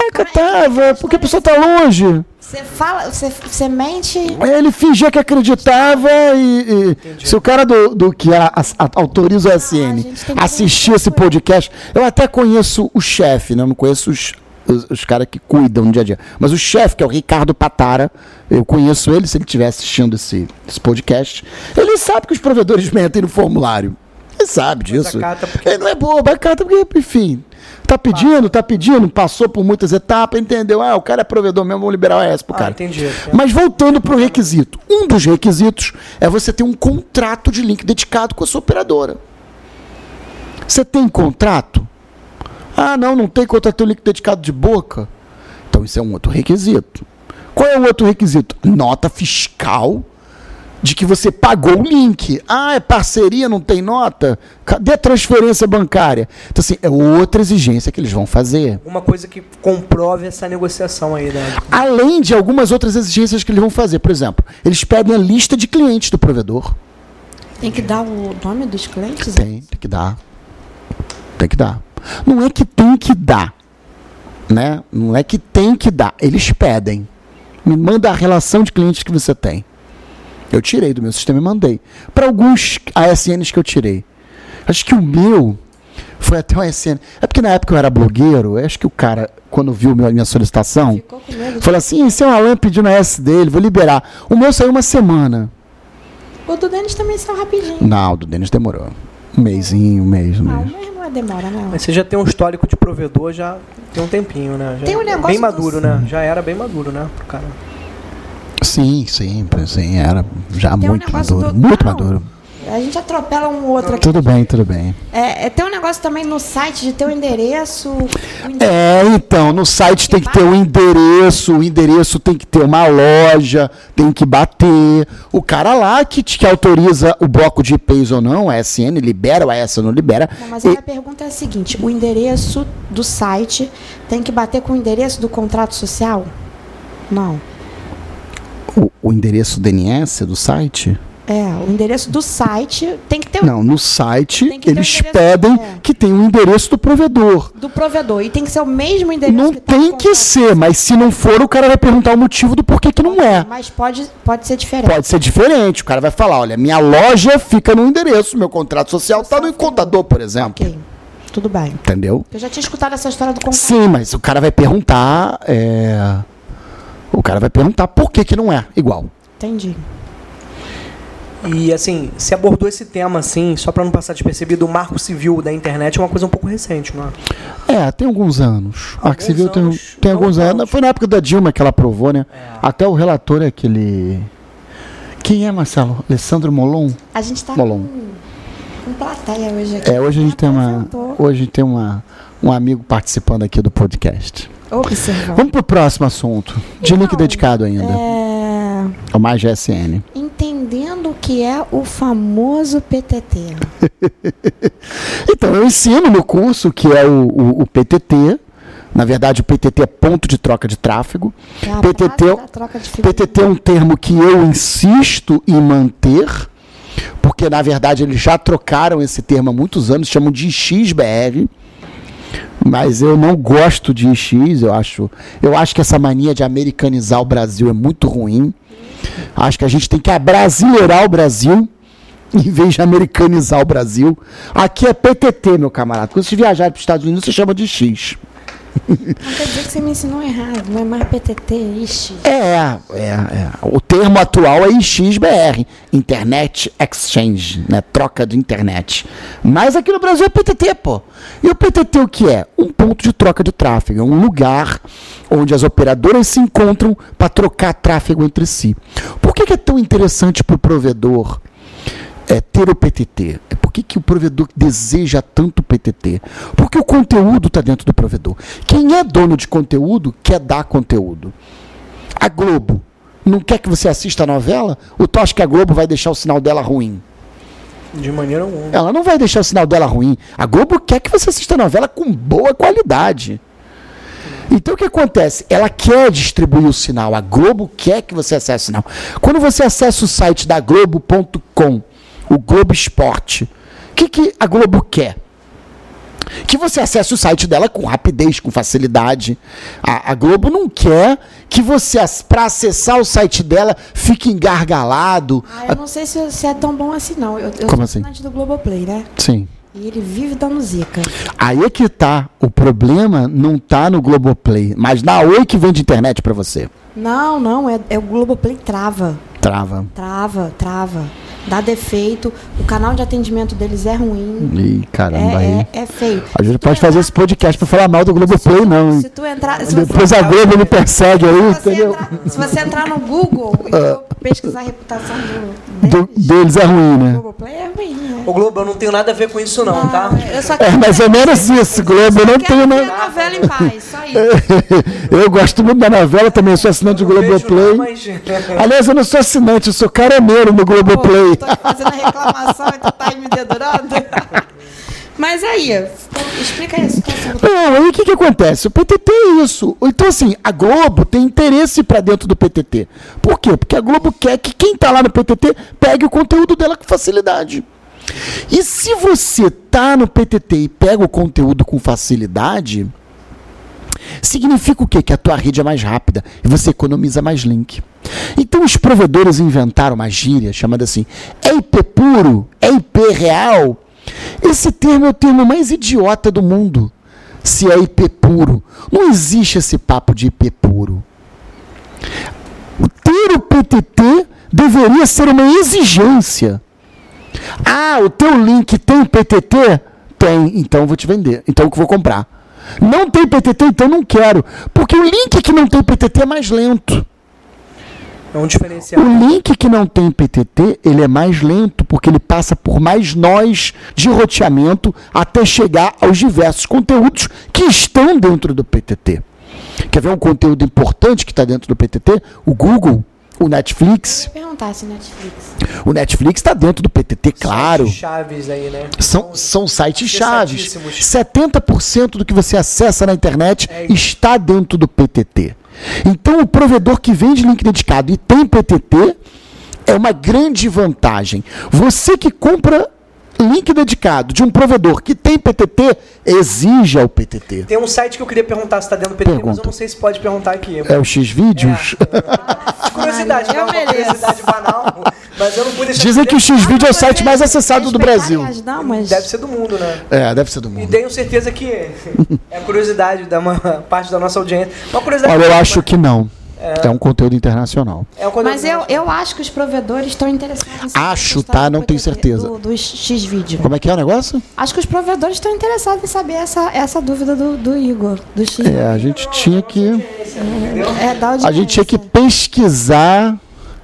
É, catava, porque a pessoa tá longe. Você fala, você, você mente. Ele fingia que acreditava e, e se o cara do, do que a, a- a- autoriza o SN Ah, assistir esse podcast, eu até conheço o chefe, né? Eu não conheço os, os, os caras que cuidam no dia a dia. Mas o chefe, que é o Ricardo Patara, eu conheço ele, se ele estiver assistindo esse, esse podcast, ele sabe que os provedores [laughs] mentem no formulário. Ele sabe disso. Ele não é bobo, acata porque, enfim. Tá pedindo, tá pedindo, passou por muitas etapas, entendeu? Ah, o cara é provedor mesmo, vamos liberar o AS pro Ah, cara. entendi. Mas voltando para o requisito. Um dos requisitos é você ter um contrato de link dedicado com a sua operadora. Você tem contrato? Ah, não, não tem contrato de link dedicado de boca. Então isso é um outro requisito. Qual é o outro requisito? Nota fiscal de que você pagou o link. Ah, é parceria, não tem nota? Cadê a transferência bancária? Então, assim, é outra exigência que eles vão fazer. Alguma coisa que comprove essa negociação aí, né? Além de algumas outras exigências que eles vão fazer. Por exemplo, eles pedem a lista de clientes do provedor. Tem que dar o nome dos clientes? Tem, tem que dar. Tem que dar. Não é que tem que dar. Né? Não é que tem que dar. Eles pedem. Me manda a relação de clientes que você tem. Eu tirei do meu sistema e mandei. Para alguns ASNs que eu tirei. Acho que o meu foi até um ASN. É porque na época eu era blogueiro. eu Acho que o cara, quando viu a minha solicitação, falou assim: esse é um Alan pedindo a S dele, vou liberar. O meu saiu uma semana. O do Denis também saiu rapidinho. Não, o do Denis demorou. Um mêsinho, um mês, um Ah, mês. meu não é demora, não. Mas você já tem um histórico de provedor, já tem um tempinho, né? Já Tem um é negócio Bem do- maduro, né? Já era bem maduro, né? pro Cara. Sim, sim, sim, era já Tem um muito negócio maduro. Muito Não. maduro. A gente atropela um outro aqui. Tudo bem, tudo bem. É, é, tem um negócio também no site de ter o endereço. o ende- É, então, no site tem que ter um endereço, o endereço tem que ter uma loja, tem que bater. O cara lá que, te- que autoriza o bloco de IPs ou não, a SN libera, o AS não libera. Não, mas a E- minha pergunta é a seguinte: o endereço do site tem que bater com o endereço do contrato social? Não. O, o endereço DNS do site? É, o endereço do site tem que ter o Não, no site que eles endereço- pedem é. que tenha o endereço do provedor. do provedor. E tem que ser o mesmo endereço Não que tá tem que contrato ser, mas se não for, o cara vai perguntar o motivo do porquê que não é. Mas pode, pode ser diferente. Pode ser diferente. O cara vai falar: olha, minha loja fica no endereço, meu contrato social está no contador, por exemplo. Ok, tudo bem. Entendeu? Eu já tinha escutado essa história do contrato. Sim, mas o cara vai perguntar. é, O cara vai perguntar por que, que não é igual. Entendi. E assim, se abordou esse tema assim, só pra não passar despercebido, o marco civil da internet é uma coisa um pouco recente, não é? É, tem alguns anos. Marco Alguns Civil tem, anos, tem não alguns tantos. anos. Foi na época da Dilma que ela aprovou, né? É. Até o relator é aquele. Quem é, Marcelo? Alessandro Molon? A gente tá Molon. com com plateia hoje aqui. É, hoje a gente tem uma, hoje a gente tem uma, um amigo participando aqui do podcast. Observando. Vamos pro próximo assunto. De link Então, dedicado ainda. É, É o mais GSN. entendendo o que é o famoso PTT. [laughs] Então, eu ensino no curso que é o, o- o PTT. Na verdade, o PTT é ponto de troca de tráfego. É PTT, troca de. PTT é um termo que eu insisto em manter, porque na verdade eles já trocaram esse termo há muitos anos, chamam de XBR. Mas eu não gosto de X, eu acho, eu acho que essa mania de americanizar o Brasil é muito ruim. Acho que a gente tem que abrasileirar o Brasil [laughs] em vez de americanizar o Brasil. Aqui é PTT, meu camarada. Quando você viajar para os Estados Unidos, você chama de X. Não quer dizer que você me ensinou errado, não é mais PTT, ixi. É, é, é. O termo atual é IXBR, Internet Exchange, né? Troca de internet. Mas aqui no Brasil é PTT, pô. E o PTT o que é? Um ponto de troca de tráfego, é um lugar onde as operadoras se encontram para trocar tráfego entre si. Por que, que é tão interessante para o provedor é, ter o PTT? É por que, que o provedor deseja tanto o PTT? Porque o conteúdo está dentro do provedor. Quem é dono de conteúdo quer dar conteúdo. A Globo não quer que você assista a novela? Ou tu acha que a Globo vai deixar o sinal dela ruim? De maneira alguma. Ela não vai deixar o sinal dela ruim. A Globo quer que você assista a novela com boa qualidade. Então o que acontece? Ela quer distribuir o sinal. A Globo quer que você acesse o sinal. Quando você acessa o site da Globo.com, o Globo Esporte, o que, que a Globo quer? Que você acesse o site dela com rapidez, com facilidade. A, a Globo não quer que você, para acessar o site dela, fique engargalado. Ah, eu não sei se, se é tão bom assim, não. Eu, eu Como sou assim? do Globoplay, né? Sim. E ele vive dando zica. Aí é que tá. O problema não tá no Globoplay, mas na Oi que vende internet pra você. Não, não, é, é o Globoplay trava. Trava. Trava, trava. Dá defeito. O canal de atendimento deles é ruim. Ih, caramba, aí. É, é, é feio. A gente pode fazer entrar- esse podcast pra falar mal do Globoplay, não. Se tu entrar. Se Depois você, a Globo me persegue aí, se você entendeu? entrar, se você entrar no Google e for pesquisar a reputação do, Do- deles, deles é ruim, o né? Globoplay é ruim, né? Ô Globo, eu não tenho nada a ver com isso não, tá? eu só É mais ou menos isso, Globo. Eu não tenho nada. a novela em paz, só isso. [laughs] Eu gosto muito da novela, também sou assinante do Não Globoplay. não, mas- Aliás, eu não sou assinante, eu sou caroneiro no Globoplay. Pô, tô fazendo a reclamação e tu tá aí me dedurando. [laughs] Mas aí, explica aí a situação do Não, aí o que, que acontece? O PTT é isso. Então, assim, a Globo tem interesse pra dentro do PTT. Por quê? Porque a Globo quer que quem tá lá no PTT pegue o conteúdo dela com facilidade. E se você tá no PTT e pega o conteúdo com facilidade, significa o quê? Que a tua rede é mais rápida e você economiza mais link. Então os provedores inventaram uma gíria chamada assim, é IP puro, é IP real. Esse termo é o termo mais idiota do mundo. Se é IP puro. Não existe esse papo de IP puro. Ter o PTT deveria ser uma exigência. Ah, o teu link tem PTT? Tem, então vou te vender. Então eu vou comprar. Não tem PTT, então não quero. Porque o link que não tem PTT é mais lento. É um diferencial. O link que não tem PTT, ele é mais lento porque ele passa por mais nós de roteamento até chegar aos diversos conteúdos que estão dentro do PTT. Quer ver um conteúdo importante que está dentro do PTT? O Google, o Netflix. Eu ia perguntar se Netflix. O Netflix está dentro do PTT, claro. Chaves aí, né? São, são sites chaves. Acessadíssimos. 70% do que você acessa na internet É está dentro do PTT. Então, o provedor que vende link dedicado e tem PTT é uma grande vantagem. Você que compra link dedicado de um provedor que tem PTT, exija o PTT. Tem um site que eu queria perguntar se tá dentro do PTT, mas Pergunta. eu não sei se pode perguntar aqui. É o X-Vídeos? De curiosidade, Eu não é curiosidade banal, mas eu não pude deixar Dizem que o X-Vídeo é o site mais acessado do Brasil. As damas. Deve ser do mundo, né? É, deve ser do E mundo. tenho certeza que é curiosidade da uma parte da nossa audiência. Uma curiosidade. Olha, eu acho que não. É um conteúdo internacional. É uma Mas eu, eu acho que os provedores estão interessados em saber Acho, tá? Não tenho certeza. Do, do X-Vídeo. Como é que é o negócio? Acho que os provedores estão interessados em saber essa, essa dúvida do, do Igor, do X. É, a gente tinha que. É, A gente tinha que pesquisar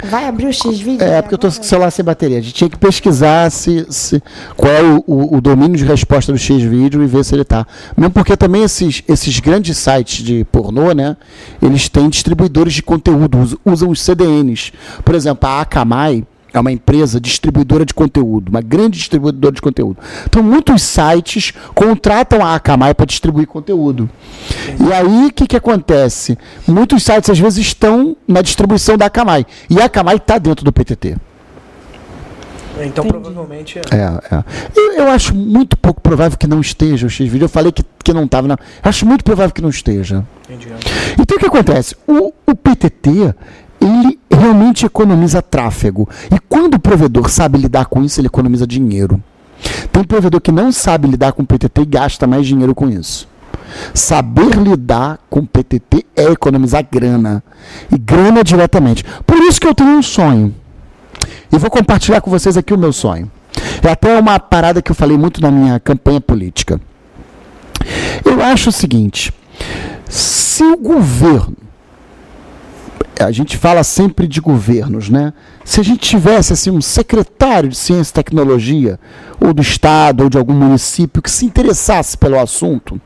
Vai abrir o X-Vídeo? É, porque eu tô com o celular sem bateria. A gente tinha que pesquisar se, se- qual é o, o- o domínio de resposta do X-Vídeo e ver se ele tá. Mesmo porque também esses, esses grandes sites de pornô, né? Eles têm distribuidores de conteúdo, us- usam os CDNs. Por exemplo, a Akamai é uma empresa distribuidora de conteúdo, uma grande distribuidora de conteúdo. Então, muitos sites contratam a Akamai para distribuir conteúdo. E aí, o que, que acontece? Muitos sites, às vezes, estão na distribuição da Akamai. E a Akamai está dentro do PTT. Então Entendi. provavelmente. É, é. Eu, eu acho muito pouco provável que não esteja o X-Vídeo. Eu falei que, que não estava. Não. Acho muito provável que não esteja. Entendi. Então o que acontece? O, o PTT, ele realmente economiza tráfego. E quando o provedor sabe lidar com isso, ele economiza dinheiro. Tem provedor que não sabe lidar com o PTT e gasta mais dinheiro com isso. Saber lidar com o PTT é economizar grana. E grana diretamente. Por isso que eu tenho um sonho. E vou compartilhar com vocês aqui o meu sonho. É até uma parada que eu falei muito na minha campanha política. Eu acho o seguinte: se o governo, a gente fala sempre de governos, né? Se a gente tivesse assim um secretário de ciência e tecnologia, ou do estado, ou de algum município que se interessasse pelo assunto,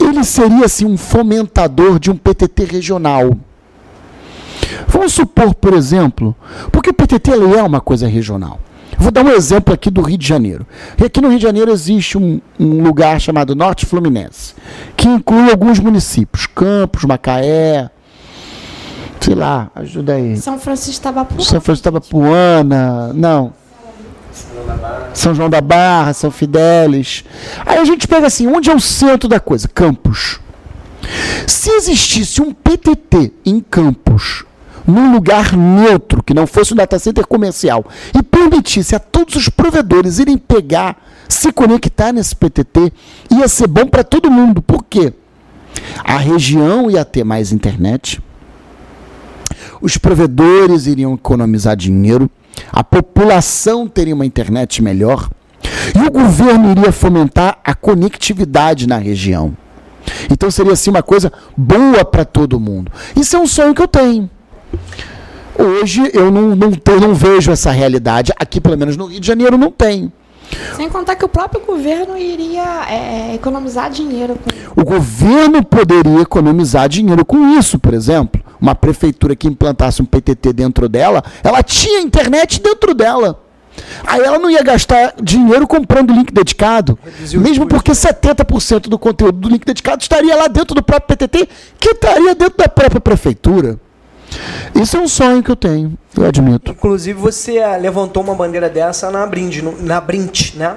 ele seria assim um fomentador de um PTT regional. Vamos supor, por exemplo, porque o PTT é uma coisa regional. Vou dar um exemplo aqui do Rio de Janeiro. Aqui no Rio de Janeiro existe um, um lugar chamado Norte Fluminense, que inclui alguns municípios, Campos, Macaé, sei lá, ajuda aí. São Francisco Tabapu. São Francisco Tabapuana, não. São João da Barra, São Fidélis. Aí a gente pega assim, onde é o centro da coisa? Campos. Se existisse um PTT em Campos, num lugar neutro, que não fosse um data center comercial, e permitisse a todos os provedores irem pegar, se conectar nesse PTT, ia ser bom para todo mundo. Por quê? A região ia ter mais internet, os provedores iriam economizar dinheiro, a população teria uma internet melhor e o governo iria fomentar a conectividade na região. Então seria assim uma coisa boa para todo mundo. Isso é um sonho que eu tenho. Hoje eu não, não, tenho- não vejo essa realidade. Aqui, pelo menos no Rio de Janeiro, não tem. Sem contar que o próprio governo iria é, economizar dinheiro com O governo poderia economizar dinheiro com isso, por exemplo. Uma prefeitura que implantasse um PTT dentro dela, ela tinha internet dentro dela. Aí ela não ia gastar dinheiro comprando link dedicado. Reduzir Mesmo porque 70% do conteúdo do link dedicado estaria lá dentro do próprio PTT, que estaria dentro da própria prefeitura. Isso é um sonho que eu tenho, eu admito. Inclusive você ah, levantou uma bandeira dessa na Brint, no- na Brint, né?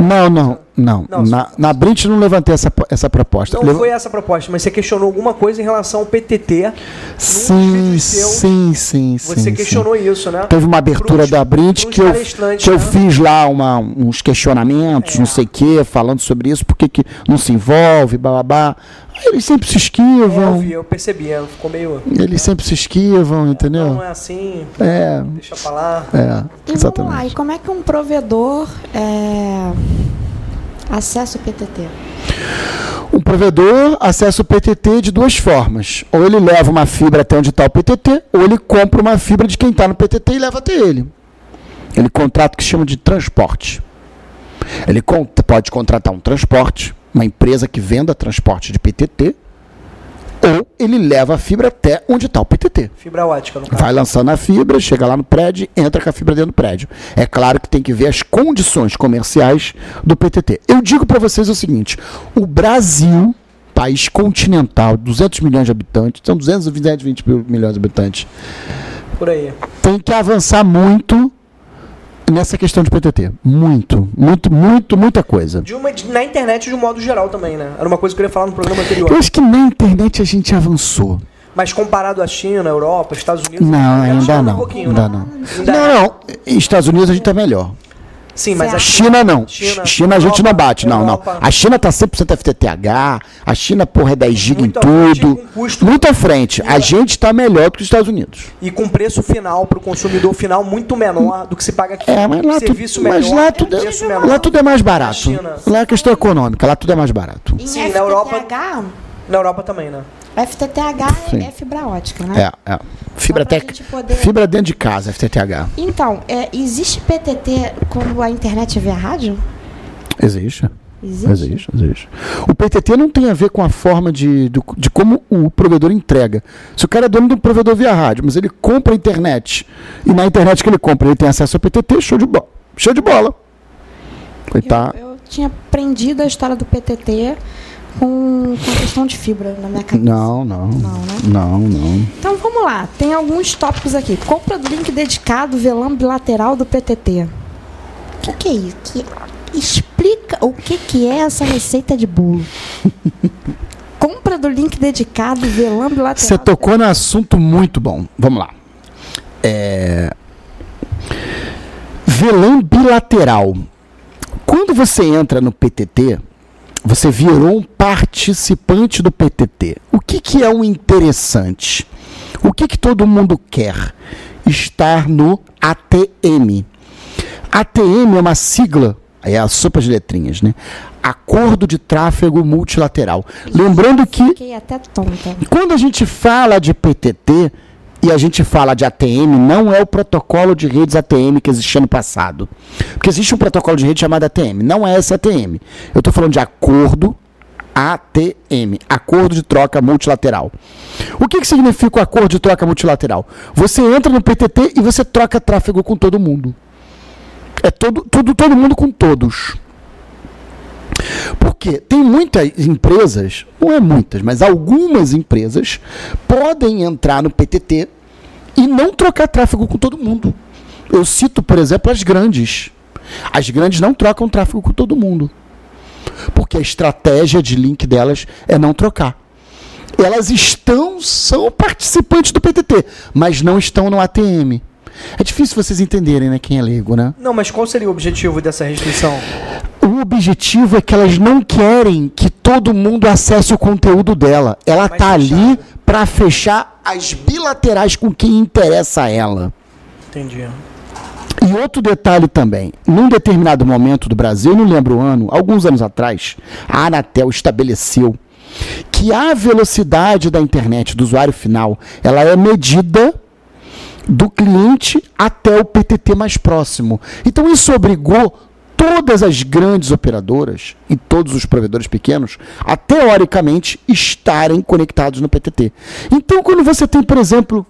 Não, não, não. Não, Na, na Brint não levantei essa, essa proposta. Não Leva- foi essa a proposta, mas você questionou alguma coisa em relação ao PTT. Sim, seu, sim, sim, sim. Você sim. questionou isso, né? Teve uma abertura Pros- da Brint que eu, que eu né? fiz lá uma- uns questionamentos, É. não sei o quê, falando sobre isso, por que não se envolve, bababá. Eles sempre se É, eu esquivam, vi, eu percebi, ficou meio. eles sempre se esquivam, entendeu? não é assim, É, deixa pra lá. é, E vamos lá, e como é que um provedor é, acessa o PTT? Um provedor acessa o PTT de duas formas. Ou ele leva uma fibra até onde está o PTT, ou ele compra uma fibra de quem está no PTT e leva até ele. Ele contrata o que se chama de transporte. Ele pode contratar um transporte, uma empresa que venda transporte de PTT, ou ele leva a fibra até onde está o PTT. Fibra ótica, no caso. Vai lançando a fibra, chega lá no prédio, entra com a fibra dentro do prédio. É claro que tem que ver as condições comerciais do PTT. Eu digo para vocês o seguinte: o Brasil, país continental, 200 milhões de habitantes, são 220 milhões de habitantes, Por aí. tem que avançar muito nessa questão de PTT. Muito, muito, muito, muita coisa. De uma, de- na internet de um modo geral também, né? Era uma coisa que eu ia falar no programa anterior. Eu acho que na internet a gente avançou. Mas comparado à China, Europa, Estados Unidos. Não, ainda um não. pouquinho, Ainda né? não. Ainda- Não, não. Estados Unidos a gente tá melhor. Sim, mas a China não. China, China, a gente não Europa, bate, não, não. Europa. A China tá 100% FTTH, a China, porra, é 10 GB em tudo. Muito à frente. A gente tá melhor do que os Estados Unidos. E com preço final para o consumidor final muito menor do que se paga aqui. É, mas lá, Serviço tudo, mas melhor, lá, tudo, é, lá tudo é mais barato. China. Lá é questão econômica, lá tudo é mais barato. Em Sim, na FTTH, Europa- Na Europa também, né? FTTH Sim. é, é fibra ótica, né? É, é. Fibra, tec... poder- Fibra dentro de casa, FTTH. Então, é, existe PTT quando a internet é via rádio? Existe. Existe? Existe, existe. O PTT não tem a ver com a forma de, do- de como o provedor entrega. Se o cara é dono de um provedor via rádio, mas ele compra a internet, e na internet que ele compra ele tem acesso ao PTT, show de bola. Show de bola. Ele tá... Eu, eu tinha aprendido a história do PTT com, com questão de fibra na minha cabeça. Não, não. Não, né? Não, não. Então vamos lá, tem alguns tópicos aqui. Compra do link dedicado, velão bilateral do PTT. O que, que é isso? Que- explica o que, que é essa receita de bolo. [laughs] Compra do link dedicado, velão bilateral. Você tocou no assunto muito bom. Vamos lá. É... Velã bilateral. Quando você entra no PTT, você virou um participante do PTT. O que, que é o interessante? O que, que todo mundo quer? Estar no ATM. ATM é uma sigla, é a sopa de letrinhas, né? Acordo de Tráfego Multilateral. Lembrando que Fiquei até tonta. quando a gente fala de PTT e a gente fala de ATM, não é o protocolo de redes ATM que existia no passado. Porque existe um protocolo de rede chamado ATM, não é esse ATM. Eu estou falando de acordo ATM, acordo de troca multilateral. O que, que significa o acordo de troca multilateral? Você entra no PTT e você troca tráfego com todo mundo. É todo, todo, todo mundo com todos. Porque tem muitas empresas, não é muitas, mas algumas empresas podem entrar no PTT e não trocar tráfego com todo mundo. Eu cito, por exemplo, as grandes. As grandes não trocam tráfego com todo mundo. Porque a estratégia de link delas é não trocar. Elas estão, são participantes do PTT, mas não estão no ATM. É difícil vocês entenderem, né, quem é leigo, né? Não, mas qual seria o objetivo dessa restrição? O objetivo é que elas não querem que todo mundo acesse o conteúdo dela. Ela Mais tá ali. Para fechar as bilaterais com quem interessa a ela. Entendi. E outro detalhe também, num determinado momento do Brasil, não lembro o ano, alguns anos atrás, a Anatel estabeleceu que a velocidade da internet do usuário final, ela é medida do cliente até o PTT mais próximo. Então isso obrigou todas as grandes operadoras e todos os provedores pequenos a teoricamente estarem conectados no PTT. Então quando você tem, por exemplo,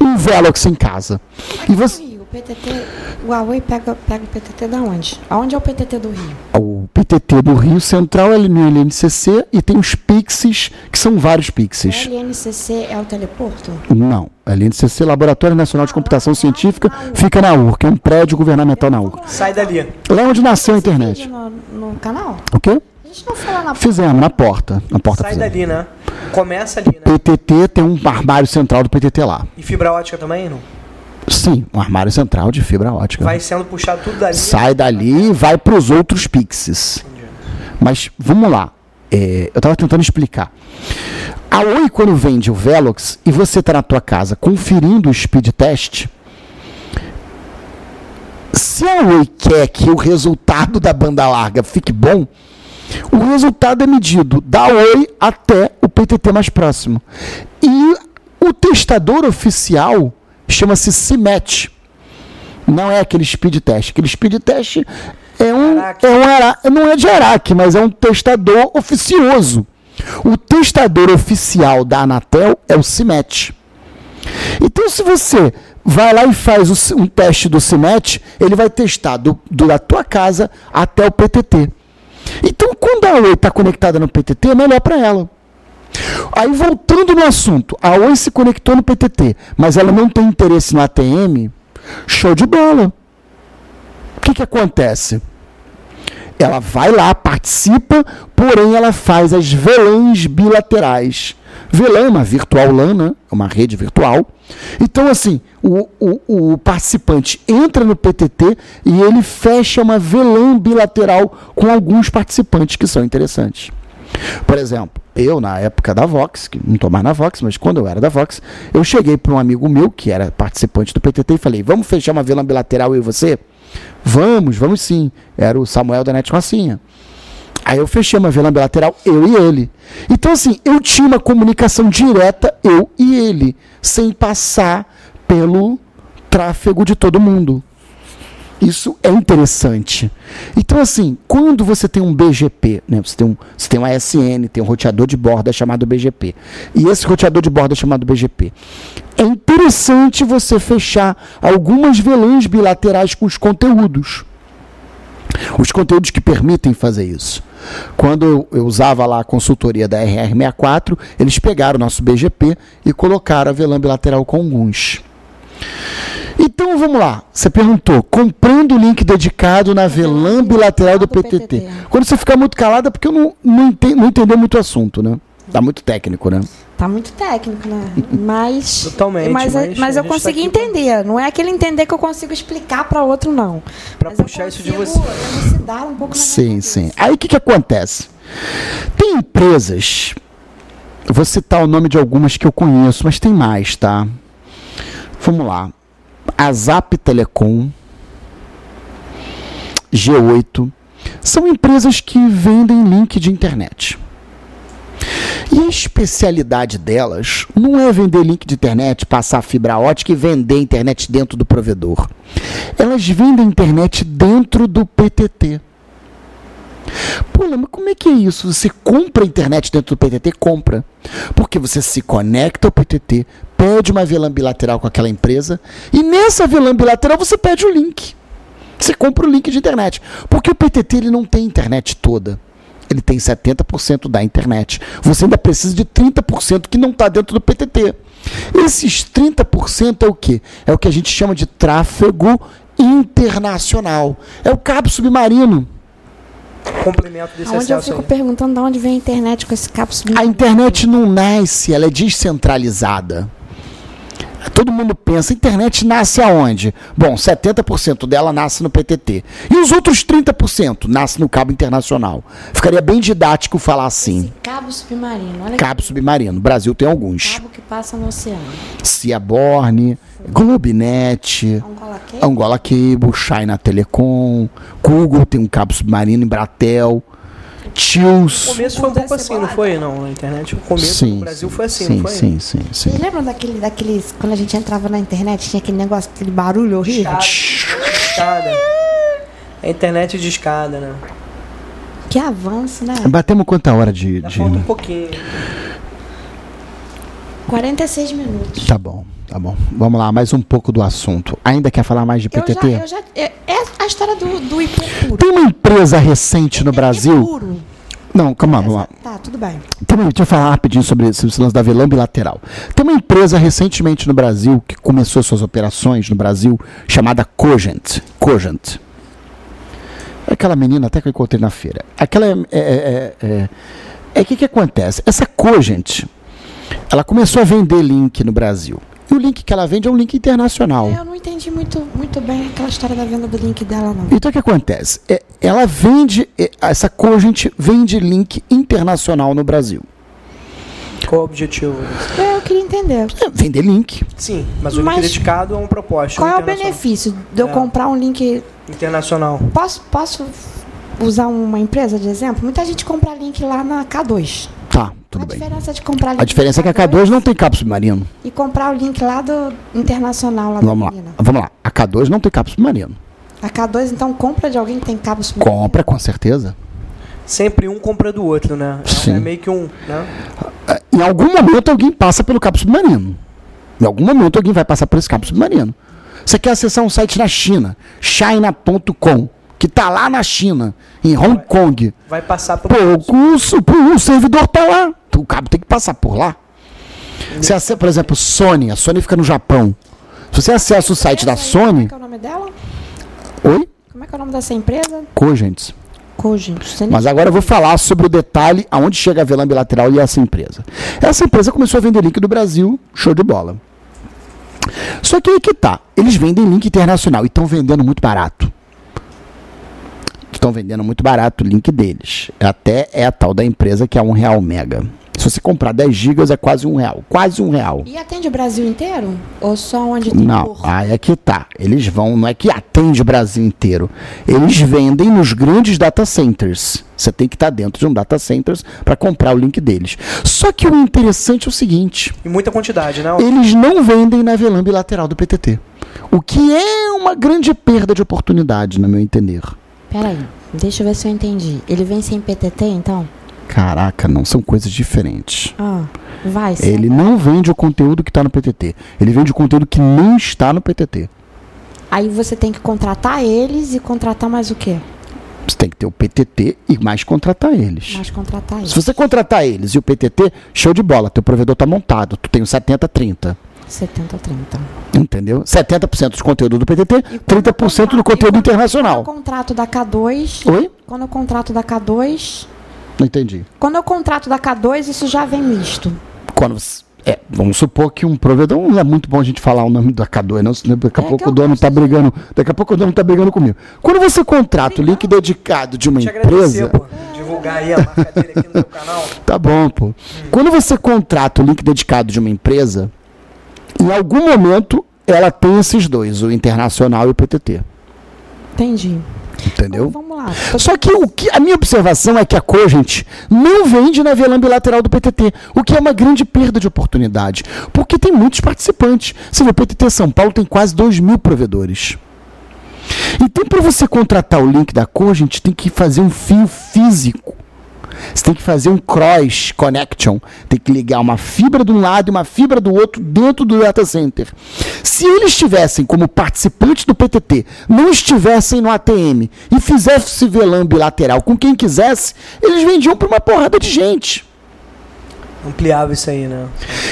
um Velox em casa e você Rio, o PTT, o Huawei pega, pega o PTT da onde? Aonde é o PTT do Rio? o PTT do Rio Central é no LNCC e tem os Pixies, que são vários O Pixies. LNCC é o teleporto? Não, LNCC, Laboratório Nacional de Computação Científica, fica na URC, é um prédio governamental na URC. Sai dali. Lá é onde nasceu a internet. No, no canal? O quê? A gente não falou na Fizemos, na porta. Na porta Sai fizemos. dali, né? Começa ali, né? PTT tem um armário central do PTT lá. E fibra ótica também, não? Sim, um armário central de fibra ótica. Vai sendo puxado tudo dali. Sai dali e vai para os outros Pixies. Entendi. Mas vamos lá. É, eu estava tentando explicar. A Oi, quando vende o Velox e você está na tua casa conferindo o speed test, se a Oi quer que o resultado da banda larga fique bom, o resultado é medido da Oi até o PTT mais próximo. E o testador oficial chama-se CIMET. Não é aquele speed test. Aquele speed test é um, Araque. é um ara- não é de Araque, mas é um testador oficioso. O testador oficial da Anatel é o CIMET. Então, se você vai lá e faz um teste do CIMET, ele vai testar do, do- da tua casa até o PTT. Então, quando a Oi está conectada no PTT, é melhor para ela. Aí, voltando no assunto, a Oi se conectou no PTT, mas ela não tem interesse no ATM, show de bola. O que, que acontece? Ela vai lá, participa, porém ela faz as VLANs bilaterais. VLAN é uma virtual LAN, né? É uma rede virtual. Então, assim, o, o, o participante entra no PTT e ele fecha uma VLAN bilateral com alguns participantes que são interessantes. Por exemplo, eu, na época da Vox, que não estou mais na Vox, mas quando eu era da Vox, eu cheguei para um amigo meu, que era participante do PTT, e falei: Vamos fechar uma VLAN bilateral eu e você? Vamos, vamos sim. Era o Samuel da Net. Aí eu fechei uma VLAN bilateral, eu e ele. Então, assim, eu tinha uma comunicação direta, eu e ele, sem passar pelo tráfego de todo mundo. Isso é interessante. Então, assim, quando você tem um BGP, né, você, tem um, você tem um ASN, tem um roteador de borda chamado BGP, e esse roteador de borda chamado BGP, é interessante você fechar algumas VLANs bilaterais com os conteúdos. Os conteúdos que permitem fazer isso. Quando eu, usava lá a consultoria da RR64, eles pegaram o nosso BGP e colocaram a VLAN bilateral com alguns. Então vamos lá. Você perguntou, comprando o link dedicado na VLAN bilateral do PTT. Quando você ficar muito calada, é porque eu não, não, ente, não entendeu muito o assunto, né? Tá muito técnico, né? Tá muito técnico, né? Mas. Totalmente, Mas, mas mas eu tá consegui pra- entender. Não é aquele entender que eu consigo explicar para outro, não. Eu puxar isso de você. elucidar um pouco Sim, sim. Aí o que, que acontece? Tem empresas, eu vou citar o nome de algumas que eu conheço, mas tem mais, tá? Vamos lá. A Zap Telecom, G8, são empresas que vendem link de internet. E a especialidade delas não é vender link de internet, passar fibra ótica e vender internet dentro do provedor. Elas vendem internet dentro do PTT. Pô, mas como é que é isso? Você compra internet dentro do PTT? Compra. Porque você se conecta ao PTT, pede uma VLAN bilateral com aquela empresa e nessa VLAN bilateral você pede o link. Você compra o link de internet. Porque o PTT ele não tem internet toda. Ele tem 70% da internet. Você ainda precisa de 30% que não está dentro do PTT. Esses 30% é o que? É o que a gente chama de tráfego internacional. É o cabo submarino. Complemento desse Onde eu fico aí. perguntando de onde vem a internet com esse cabo subindo. A internet não nasce, ela é descentralizada. Todo mundo pensa, internet nasce aonde? Bom, 70% dela nasce no PTT. E os outros 30% nasce no cabo internacional. Ficaria bem didático falar assim. Esse cabo submarino. Olha Cabo submarino. O Brasil tem alguns. cabo que passa no oceano. Ciaborne, Globinet, Angola Cable? Angola Cable, China Telecom, Google tem um cabo submarino, Embratel, O Tios. começo foi um pouco assim, não foi? Não, a internet, o começo no Brasil foi assim, sim, não foi? Sim, sim, sim. Vocês lembram daquele, daqueles. Quando a gente entrava na internet, tinha aquele negócio, aquele barulho horrível? Escada. escada. A internet de escada, né? Que avanço, né? Batemos quanta hora de. Ainda de... falta um pouquinho. 46 minutos. Tá bom, tá bom. Vamos lá, mais um pouco do assunto. Ainda quer falar mais de Eu PTT? já, eu já, é, é a história do, do IP puro. Tem uma empresa recente no IP Brasil. puro. Não, calma, vamos lá. Tá, tudo bem. Também, deixa eu falar rapidinho sobre esse lance da VLAN bilateral. Tem uma empresa recentemente no Brasil que começou suas operações no Brasil chamada Cogent. Cogent. É Aquela menina até que eu encontrei na feira. Aquela é. É, é, é, é que que acontece? Essa Cogent, ela começou a vender link no Brasil. E o link que ela vende é um link internacional. Eu não entendi muito, muito bem aquela história da venda do link dela, não. Então o que acontece? É, ela vende, é, essa Cogent vende link internacional no Brasil. Qual o objetivo? É, eu queria entender. É, vender link. Sim, mas o link Mas- dedicado é uma proposta. Qual é o benefício de eu É. comprar um link. Internacional. Posso, posso usar uma empresa de exemplo? Muita gente compra link lá na K2. Tá, tudo a bem. diferença de comprar link A diferença é que a na K2 não tem cabo submarino. E comprar o link lá do internacional lá Vamos lá. menina. Vamos lá. A K2 não tem cabo submarino. A K2 então compra de alguém que tem cabo submarino. Compra, com certeza. Sempre um compra do outro, né? É- Sim. É meio que um. Né? É, Em algum momento alguém passa pelo cabo submarino. Em algum momento alguém vai passar por esse cabo submarino. Você quer acessar um site na China, china.com, que está lá na China, em Hong Kong. Vai passar por. Pô, o, o servidor tá lá. O cabo tem que passar por lá. Você acessa, por exemplo, Sony. A Sony fica no Japão. Se você acessa o site da aí, Como é Sony. que é o nome dela? Oi? Como é que é o nome dessa empresa? Cogents. Cogent. Você nem- Mas agora eu vou falar sobre o detalhe aonde chega a VLAN bilateral e essa empresa. Essa empresa começou a vender link do Brasil, show de bola. Só que aí que tá, eles vendem link internacional e estão vendendo muito barato. Estão vendendo muito barato o link deles. Até é a tal da empresa que é um real mega. Se você comprar 10 gigas é quase um real. Quase um real. E atende o Brasil inteiro? Ou só onde tem Não, por? aí é que tá. Eles vão, não é que atende o Brasil inteiro. Eles vendem nos grandes data centers. Você tem que estar dentro de um data centers para comprar o link deles. Só que o interessante é o seguinte: Em muita quantidade, né? eles não vendem na VLAN bilateral do PTT. O que é uma grande perda de oportunidade, no meu entender. Peraí, deixa eu ver se eu entendi. Ele vem sem PTT, então? Caraca, não, são coisas diferentes. Ah, vai, sim. Ele não vende o conteúdo que está no PTT. Ele vende o conteúdo que não está no PTT. Aí você tem que contratar eles e contratar mais o quê? Você tem que ter o PTT e mais contratar eles. Mais contratar eles. Se você contratar eles e o PTT, show de bola, teu provedor tá montado. Tu tem o 70-30. 70, 30. Entendeu? 70% do conteúdo do PTT, E quando eu 30% do conteúdo internacional. Quando eu contrato da K2. Oi? Quando eu contrato da K2. Não entendi. Quando eu contrato da K2, isso já vem misto. Quando você- é, vamos supor que um provedor. Não é muito bom a gente falar o nome da K2, não, senão daqui a É pouco o dono tá de- brigando. Daqui a pouco o dono tá brigando comigo. Quando você contrata o link dedicado de uma empresa. pô. Divulgar aí a marca dele aqui no meu canal. Tá bom, pô. Quando você contrata o link dedicado de uma empresa, em algum momento ela tem esses dois, o internacional e o PTT. Entendi. Entendeu? Então, vamos lá. Tô- Só que, o que a minha observação é que a Cogent não vende na VLAN bilateral do PTT, o que é uma grande perda de oportunidade, porque tem muitos participantes. Você vê, o PTT São Paulo tem quase 2 mil provedores. Então, para você contratar o link da Cogent, tem que fazer um fio físico. Você tem que fazer um cross connection. Tem que ligar uma fibra de um lado e uma fibra do outro dentro do data center. Se eles estivessem como participantes do PTT, não estivessem no ATM e fizessem VLAN bilateral com quem quisesse, eles vendiam para uma porrada de gente. Ampliava isso aí, né?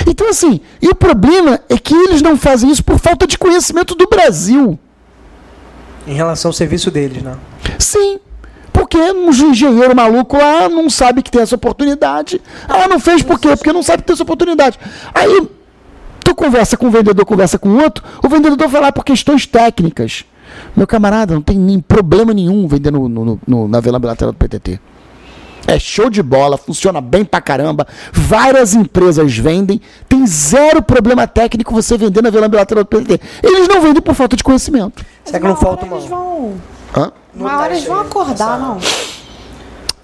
Então, assim, e o problema é que eles não fazem isso por falta de conhecimento do Brasil. Em relação ao serviço deles, né? Sim. Porque um engenheiro maluco lá não sabe que tem essa oportunidade. Ah, não fez por quê? Porque não sabe que tem essa oportunidade. Aí, tu conversa com um vendedor, conversa com outro, o vendedor vai lá por questões técnicas. Meu camarada, não tem nem problema nenhum vender no, no- no- na vela bilateral do PTT. É show de bola, funciona bem pra caramba. Várias empresas vendem, tem zero problema técnico você vender na vela bilateral do PTT. Eles não vendem por falta de conhecimento. Será que não falta uma. Eles vão, Hã? Uma hora eles vão acordar, não.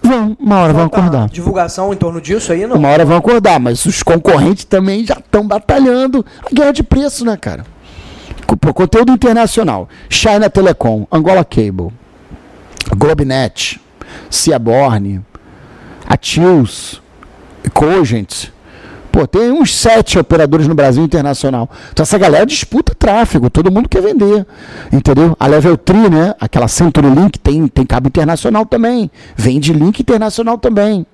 Vão, uma hora vão Falta acordar. Divulgação em torno disso aí, não? Uma hora vão acordar, mas os concorrentes também já estão batalhando a guerra de preço, né, cara? Pô, conteúdo internacional. China Telecom, Angola Cable, Globenet, Ciaborne, Atius, Cogent. Pô, tem uns sete operadores no Brasil internacional. Então essa galera disputa tráfego, todo mundo quer vender. Entendeu? A Level 3, né? Aquela CenturyLink tem, tem cabo internacional também. Vende link internacional também.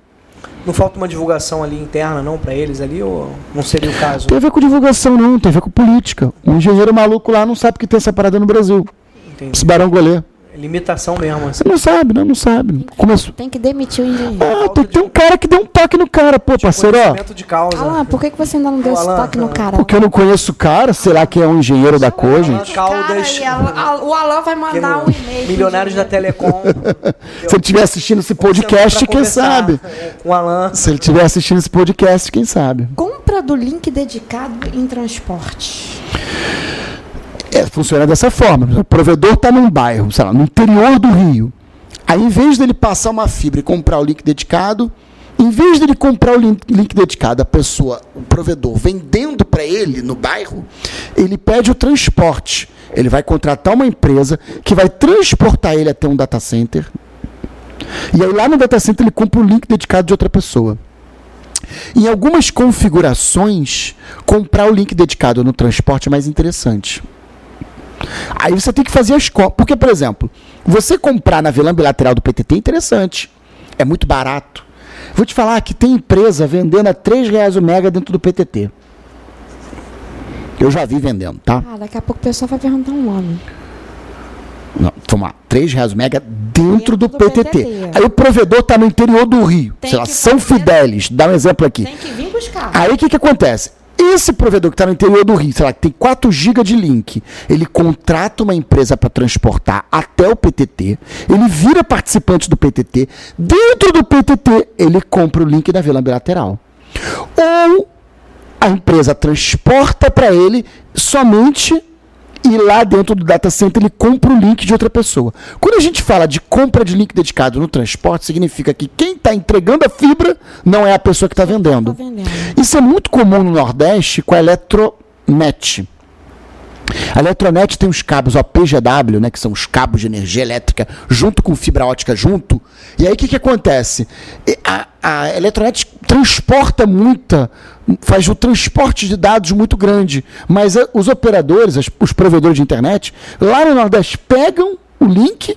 Não falta uma divulgação ali interna, não, pra eles ali? Ou não seria o caso? Tem a ver com divulgação, não, tem a ver com política. Um engenheiro maluco lá não sabe que tem essa parada no Brasil. Entendi. Esse Barão Golê. Limitação mesmo, assim. Você não sabe, né? Não sabe. Começou. Tem que demitir o engenheiro. Ah, tem que ter um cara que dê um toque no cara, pô, parceiro, ó. Conhecimento de causa. Alan, por que, que você ainda não deu esse Alan, toque no cara? Porque eu não conheço o cara, sei lá quem é um engenheiro da Alan Cogent. Caldas. Cara, aí, Alan- o Alan vai que mandar um e-mail. Milionários da. Telecom. [laughs] Se ele estiver assistindo esse podcast, quem sabe? Com o Alan. Se ele estiver assistindo esse podcast, quem sabe? Compra do link dedicado em transporte. É, funciona dessa forma. O provedor está num bairro, sei lá, no interior do Rio. Aí, em vez dele passar uma fibra e comprar o link dedicado, em vez dele comprar o link, link dedicado, a pessoa, o provedor, vendendo para ele no bairro, ele pede o transporte. Ele vai contratar uma empresa que vai transportar ele até um data center. E aí, lá no data center, ele compra o link dedicado de outra pessoa. Em algumas configurações, comprar o link dedicado no transporte é mais interessante. Aí você tem que fazer as contas. Porque, por exemplo, você comprar na VLAN bilateral do PTT é interessante. É muito barato. Vou te falar que tem empresa vendendo a 3 reais o mega dentro do PTT. Eu já vi vendendo, tá? Ah, daqui a pouco o pessoal vai perguntar um ano. Não, vamos lá. 3 reais o mega dentro, Dentro do, do PTT. PTT. Aí o provedor está no interior do Rio. Tem sei lá, São Fidélis. Dá um exemplo aqui. Tem que vir buscar. Aí o que, que acontece? Esse provedor que está no interior do Rio, sei lá, que tem 4 GB de link, ele contrata uma empresa para transportar até o PTT, ele vira participante do PTT, dentro do PTT ele compra o link da VLAN bilateral. Ou a empresa transporta para ele somente e lá dentro do data center ele compra o link de outra pessoa. Quando a gente fala de compra de link dedicado no transporte, significa que quem está entregando a fibra não é a pessoa que está vendendo. Tá vendendo. Isso é muito comum no Nordeste com a Eletronet. A Eletronet tem os cabos OPGW, né, que são os cabos de energia elétrica, junto com fibra ótica junto. E aí o que, que acontece? A, a Eletronet transporta muita, faz o transporte de dados muito grande, mas os operadores, os provedores de internet, lá no Nordeste pegam o link,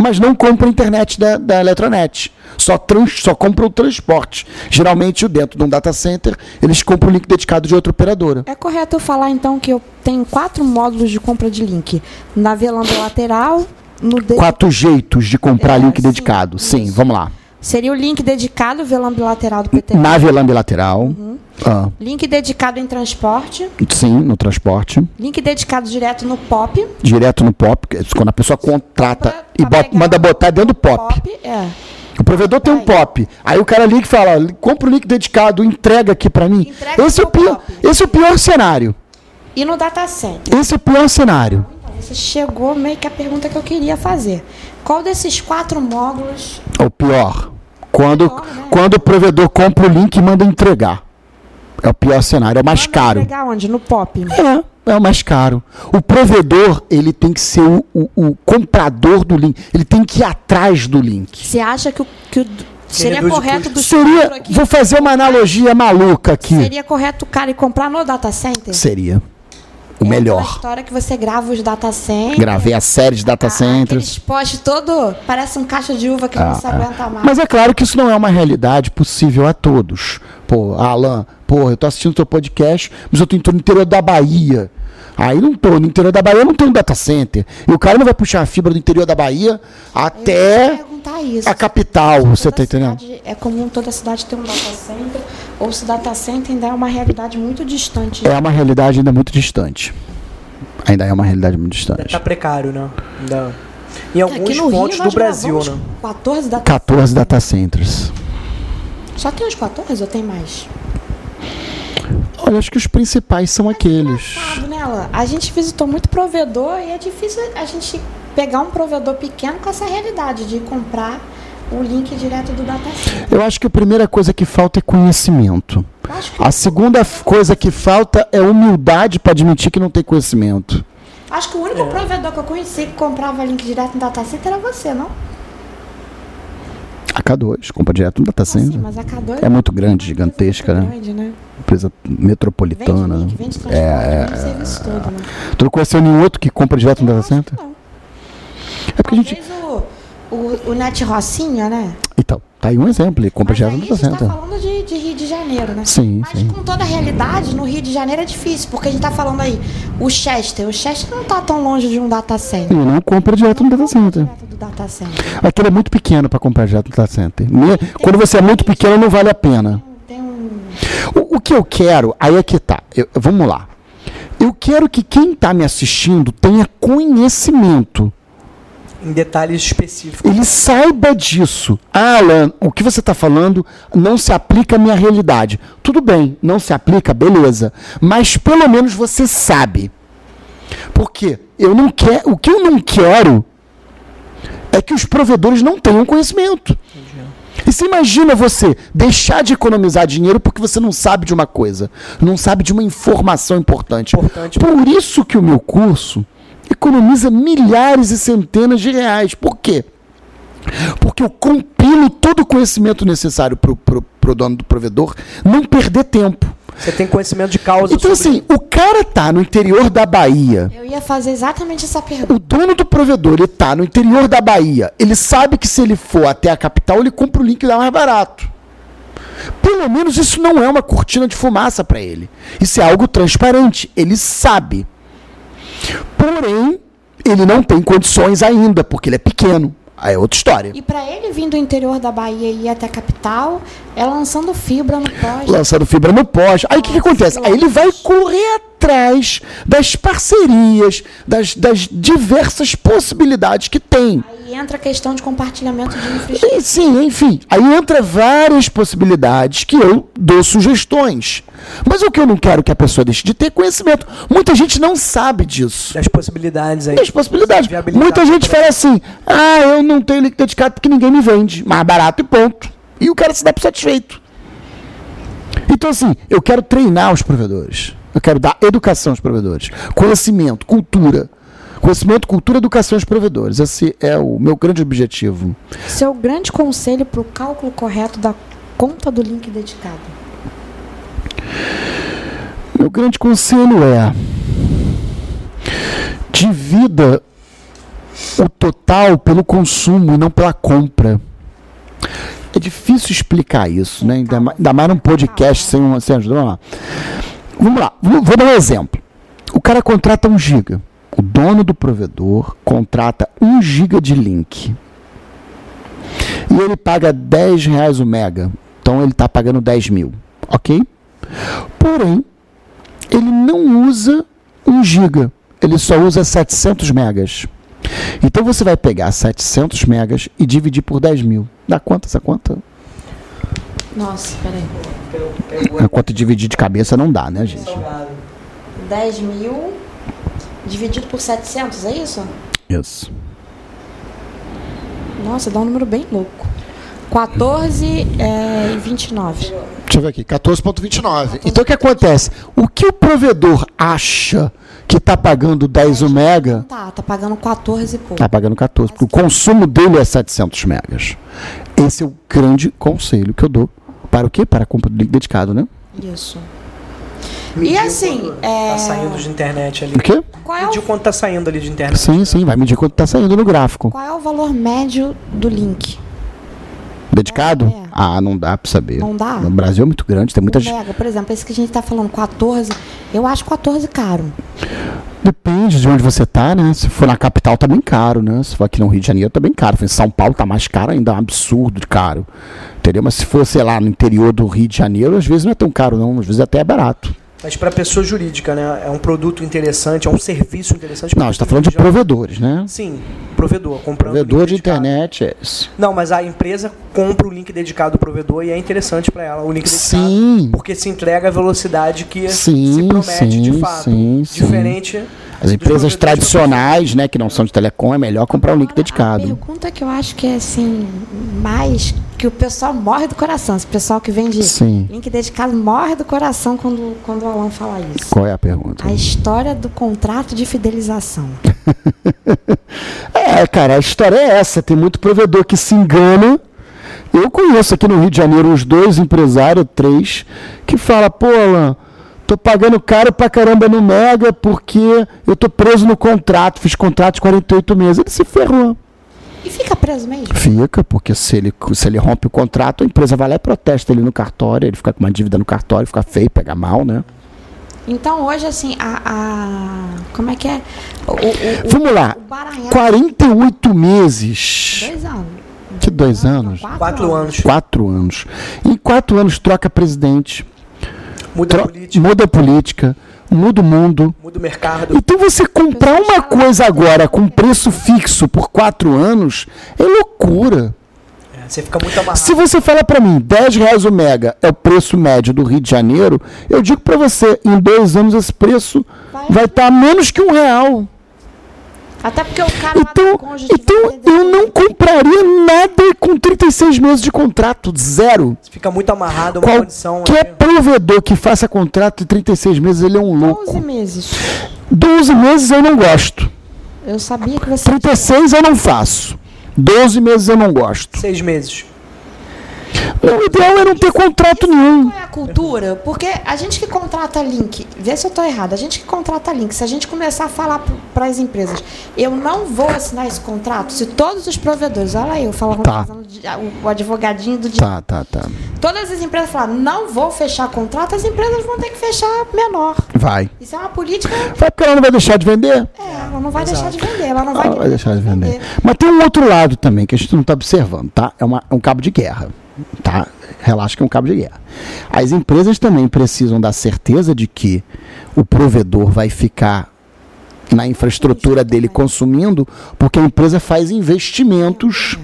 mas não compram a internet da, da Eletronet. Só, trans, só compram o transporte. Geralmente, dentro de um data center, eles compram o link dedicado de outra operadora. É correto eu falar então que eu tenho quatro módulos de compra de link. Na VLAN lateral, no Quatro jeitos de comprar É, link sim, dedicado. Sim, isso. vamos lá. Seria o link dedicado VLAN bilateral do PT. Na VLAN bilateral. Uhum. Ah, Link dedicado em transporte. sim, no transporte. Link dedicado direto no POP. Direto no POP. é Quando a pessoa contrata Pra- e pra bota- manda botar dentro do POP. é. O provedor tem um. POP. Aí o cara liga e fala: "Ó, compra o link dedicado, entrega aqui pra mim. Entrega Esse é, o pior, POP. esse é o pior cenário. E no data center. Esse é o pior cenário. Você chegou meio que a pergunta que eu queria fazer. Qual desses quatro módulos É o pior. Quando, Pior, né? quando o provedor compra o link e manda entregar. É o pior cenário, é o mais manda caro. entregar onde? No POP. É, é o mais caro. O provedor, ele tem que ser o, o- o comprador do link. Ele tem que ir atrás do link. Você acha que o, que o- seria o correto quatro Seria, aqui? vou fazer uma analogia maluca aqui. Seria correto o cara ir comprar no data center? Seria o É melhor. história que você grava os data centers. Gravei a série de data a- centers. Aqueles postes todo, parece um caixa de uva que não se aguenta mais. Mas é claro que isso não é uma realidade possível a todos. Pô, Alan, pô, eu tô assistindo teu podcast, mas eu tô no interior da Bahia. Aí não tô, no interior da Bahia não tem um data center. E o cara não vai puxar a fibra do interior da Bahia até isso. a capital, você tá entendendo? cidade- É comum toda cidade ter um data center, ou se data center ainda é uma realidade muito distante. É uma realidade ainda muito distante. Ainda é uma realidade muito distante. tá precário, né? Ainda- Em alguns Aqui no pontos Rio, do Brasil, né? 14 data 14 data centers. Só tem uns 14 ou tem mais? Olha, acho que os principais são aqueles. Sabe, né? A gente visitou muito provedor e é difícil a gente pegar um provedor pequeno com essa realidade de comprar o link direto do data center. Eu acho que a primeira coisa que falta é conhecimento. Que, A segunda coisa que falta é humildade para admitir que não tem conhecimento. acho que o único provedor que eu conheci que comprava link direto no data center era você, não? A K2, compra direto no data Assim, center. mas a K2 É muito grande, empresa gigantesca, muito né? grande, né? Empresa metropolitana. Vende, vende, vende transporte, É, vende serviço todo, né? Tu não conheceu nenhum outro que compra direto no Eu data acho que center? não. É porque a gente. Talvez o, o, o Net Rocinha, né? Então, tá aí um exemplo, ele compra direto no a data gente tá center. falando de, de Rio de Janeiro, né? Sim, Mas sim. com toda a realidade, no Rio de Janeiro é difícil, porque a gente tá falando aí, o Chester, o Chester não tá tão longe de um data center. Ele não compra direto no data center. Do data center. Aquele é muito pequeno para comprar direto no data center. Quando você é muito pequeno, não vale a pena. O, o que eu quero, aí é que tá. Eu- vamos lá. Eu quero que quem está me assistindo tenha conhecimento. Em detalhes específicos. Ele saiba disso. Ah, Alan, o que você está falando não se aplica à minha realidade. Tudo bem, não se aplica, beleza. Mas pelo menos você sabe. Porque eu não quero. O que eu não quero é que os provedores não tenham conhecimento. E você imagina você deixar de economizar dinheiro porque você não sabe de uma coisa, não sabe de uma informação importante. Importante. Por isso que o meu curso economiza milhares e centenas de reais. Por quê? Porque eu compilo todo o conhecimento necessário para o dono do provedor não perder tempo. Você tem conhecimento de causa Então, sobre assim, o cara tá no interior da Bahia, Eu ia fazer exatamente essa pergunta. o dono do provedor, ele tá no interior da Bahia. Ele sabe que se ele for até a capital, ele compra o link lá mais barato. Pelo menos isso não é uma cortina de fumaça para ele. Isso é algo transparente. Ele sabe. Porém, ele não tem condições ainda, porque ele é pequeno. Aí é outra história. E pra ele vir do interior da Bahia e ir até a capital, é lançando fibra no pós. Lançando fibra no poste. Aí o que, que acontece? Aí ele vai correr atrás das parcerias, das, das diversas possibilidades que tem. Aí entra a questão de compartilhamento de infraestrutura. Sim, enfim. Aí entra várias possibilidades que eu dou sugestões. Mas o que eu não quero que a pessoa deixe de ter conhecimento. Muita gente não sabe disso. Das possibilidades aí. Das possibilidades. Muita gente fala assim: ah, eu não tenho link dedicado porque ninguém me vende. Mais barato e ponto. E o cara se dá por satisfeito. Então, assim, eu quero treinar os provedores. Eu quero dar educação aos provedores. Conhecimento, cultura. Conhecimento, cultura, educação aos provedores. Esse é o meu grande objetivo. Seu grande conselho para o cálculo correto da conta do link dedicado. Meu grande conselho é: divida o total pelo consumo e não pela compra. É difícil explicar isso, né? Ainda ainda mais num podcast sem, uma, sem ajuda. Vamos lá. Vamos lá, vou dar um exemplo. O cara contrata um giga. O dono do provedor contrata um giga de link. E ele paga 10 reais o mega. Então ele está pagando 10 mil. Ok? Porém, ele não usa 1 giga, ele só usa 700 megas. Então você vai pegar 700 megas e dividir por 10 mil. Dá quanto essa conta? Nossa, peraí. A conta dividir de cabeça não dá, né, gente? 10 mil dividido por 700, é isso? Isso. Nossa, dá um número bem louco. 14 é, e 29. Deixa eu ver aqui, 14,29. Então o que acontece? O que o provedor acha que está pagando 10 o mega, Tá, tá pagando 14 e pouco. está pagando 14, porque o consumo dele é 700 megas. Esse é o grande conselho que eu dou. Para o quê? Para a compra do link dedicado, né? Isso. Medir E assim, quando é- Tá saindo de internet ali. O quê? Qual é, Medir o, quanto tá saindo ali de internet. Sim, sim, vai medir quanto está saindo no gráfico. qual é o valor médio do link? Dedicado? É. Ah, não dá para saber. Não dá? O Brasil é muito grande, tem muita O gente. mega, por exemplo, esse que a gente tá falando, 14, eu acho 14 caro. Depende de onde você tá, né? Se for na capital, tá bem caro, né? Se for aqui no Rio de Janeiro, tá bem caro. Se for em São Paulo, tá mais caro ainda, é um absurdo de caro. Entendeu? Mas se for, sei lá, no interior do Rio de Janeiro, às vezes não é tão caro, não. Às vezes até é barato. Mas para pessoa jurídica, né? É um produto interessante, é um serviço interessante. Não, a gente tá pessoa falando de provedores, né? Sim, provedor. Comprando Provedor de dedicado. internet é isso. Não, mas a empresa compra o link dedicado do provedor e é interessante para ela o link dedicado. Sim. Porque se entrega a velocidade que Sim, se promete sim, de fato. sim, sim. As empresas tradicionais, né, que não são de telecom, é melhor comprar um link A dedicado. pergunta que eu acho que é assim, mais que o pessoal morre do coração. Esse pessoal que vende Sim. link dedicado morre do coração quando, quando o Alan fala isso. Qual é a pergunta? A história do contrato de fidelização. [laughs] É, cara, a história é essa. Tem muito provedor que se engana. Eu conheço aqui no Rio de Janeiro uns dois empresários, três, que fala, pô, Alan, tô pagando caro pra caramba no Mega porque eu tô preso no contrato, fiz contrato de 48 meses. Ele se ferrou. E fica preso mesmo? Fica, porque se ele, se ele rompe o contrato, a empresa vai lá e protesta ele no cartório, ele fica com uma dívida no cartório, fica feio, pega mal, né? Então hoje, assim, a. a- como é que é? O, o, o, Vamos lá. o Baranhão. 48 meses. Dois anos. Que dois anos? Quatro anos. Quatro anos. Em quatro anos troca presidente, Muda a política, muda a política, muda o mundo. muda o mercado. Então você comprar uma coisa agora com preço fixo por quatro anos é loucura. É, Você fica muito amarrado. Se você falar pra mim, 10 reais o mega é o preço médio do Rio de Janeiro, eu digo pra você, em dois anos esse preço vai estar a menos que um real. Até porque o cara Então, então eu não compraria nada com 36 meses de contrato, zero. Você fica muito amarrado a uma condição. Qualquer né? provedor que faça contrato de 36 meses, ele é um 11 louco. meses. 12 meses eu não gosto. Eu sabia que você. 36 eu não faço. 12 meses eu não gosto. Seis meses. O ideal é não ter contrato nenhum. Qual é a cultura? Porque a gente que contrata link, vê se eu tô errado, a gente que contrata link, se a gente começar a falar para as empresas, eu não vou assinar esse contrato, se todos os provedores, olha aí, eu falando Tá. o, advogadinho do dia. Tá, tá, tá. Todas as empresas falam, não vou fechar contrato, as empresas vão ter que fechar menor. Vai. Isso é uma política. Vai porque ela não vai deixar de vender? É, ela não vai deixar de vender, ela não vai, Ela vai deixar de vender. Mas tem um outro lado também que a gente não está observando, tá? É, uma- é um cabo de guerra, tá? Relaxa que é um cabo de guerra. As empresas também precisam da certeza de que o provedor vai ficar na infraestrutura dele consumindo, porque a empresa faz investimentos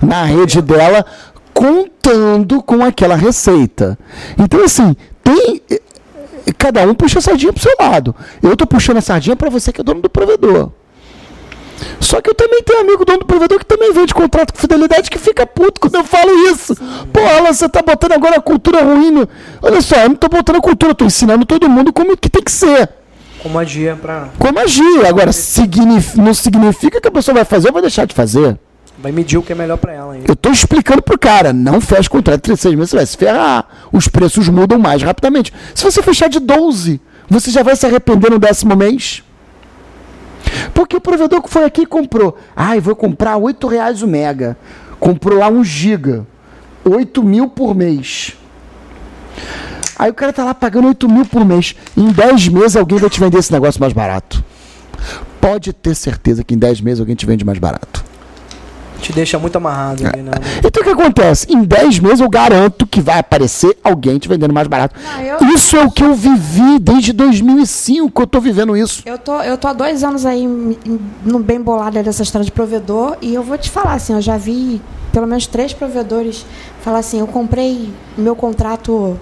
na rede dela contando com aquela receita. Então, assim, tem. eh, Cada um puxa a sardinha pro seu lado. Eu tô puxando a sardinha para você que é dono do provedor. Só que eu também tenho amigo dono do provedor que também vende contrato com fidelidade que fica puto quando eu falo isso. Alan, você tá botando agora a cultura ruim. Olha só, eu não tô botando a cultura, eu tô ensinando todo mundo como que tem que ser. Com magia pra. Com magia. Agora, signif- não significa que a pessoa vai fazer ou vai deixar de fazer. Vai medir o que é melhor pra ela aí. Eu tô explicando pro cara, não fecha contrato de 36 meses, você vai se ferrar. Os preços mudam mais rapidamente. Se você fechar de 12, você já vai se arrepender no décimo mês. Porque o provedor que foi aqui e comprou. Ai, vou comprar 8 reais o mega. Comprou lá 1 giga. 8 mil por mês. Aí o cara tá lá pagando 8 mil por mês. Em 10 meses alguém vai te vender esse negócio mais barato. Pode ter certeza que em 10 meses alguém te vende mais barato. Te deixa muito amarrado ali, né? Então o que acontece? Em 10 meses eu garanto que vai aparecer alguém te vendendo mais barato. Não, eu- Isso é o que eu vivi desde 2005 que eu tô vivendo isso. Eu tô, eu tô há dois anos aí no bem bolado dessa história de provedor e eu vou te falar assim, eu já vi pelo menos três provedores falar assim, eu comprei meu contrato,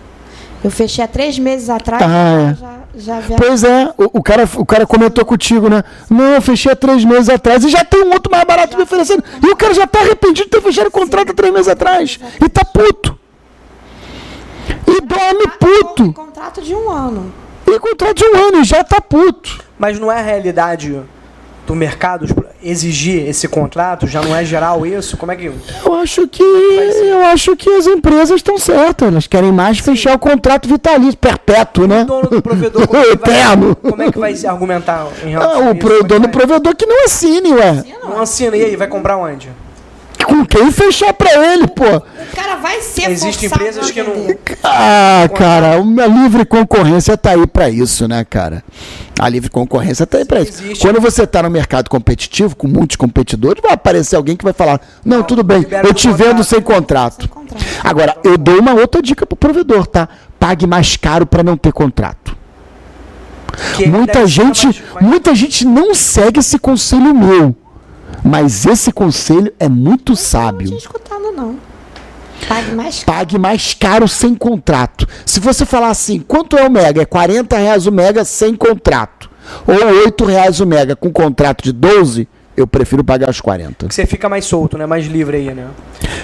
eu fechei há três meses atrás, Ah, é. já, já vi Pois é, o, o cara, o cara comentou contigo, né? Não, eu fechei há três meses atrás e já tem um outro mais barato me oferecendo. E o cara já tá arrependido de ter fechado o contrato há três meses atrás. E tá puto. E dorme puto. contrato de um ano. E contrato de um ano e já tá puto. Mas não é a realidade do mercado exigir esse contrato? Já não é geral isso? Como é que. Eu acho que eu acho que as empresas estão certas. Elas querem mais fechar o contrato vitalício, perpétuo, né? O dono do provedor. Como é que [laughs] vai, Eterno. como é que vai se argumentar em relação Ah, a o isso? pro- Como é dono do provedor que não assine, ué. Não assina, e aí? Vai comprar onde? Com quem fechar pra ele, pô? O cara vai ser Existem empresas a que não-. Ah, cara, uma livre concorrência tá aí pra isso, né, cara? A livre concorrência tá aí pra isso. Existe. Quando você tá no mercado competitivo, com muitos competidores, vai aparecer alguém que vai falar: Não, tudo bem, eu te contrato. vendo sem contrato. Sem contrato. Agora, eu dou uma outra dica pro provedor, tá? Pague mais caro pra não ter contrato. Que Muita gente, mais- mais- muita gente não segue esse conselho meu. Mas esse conselho é muito Não sábio. tinha escutado, não. Pague mais caro. Pague mais caro sem contrato. Se você falar assim, quanto é o mega? É 40 reais o mega sem contrato. Ou 8 reais o mega com contrato de 12, eu prefiro pagar os 40. que você fica mais solto, né? Mais livre aí, né?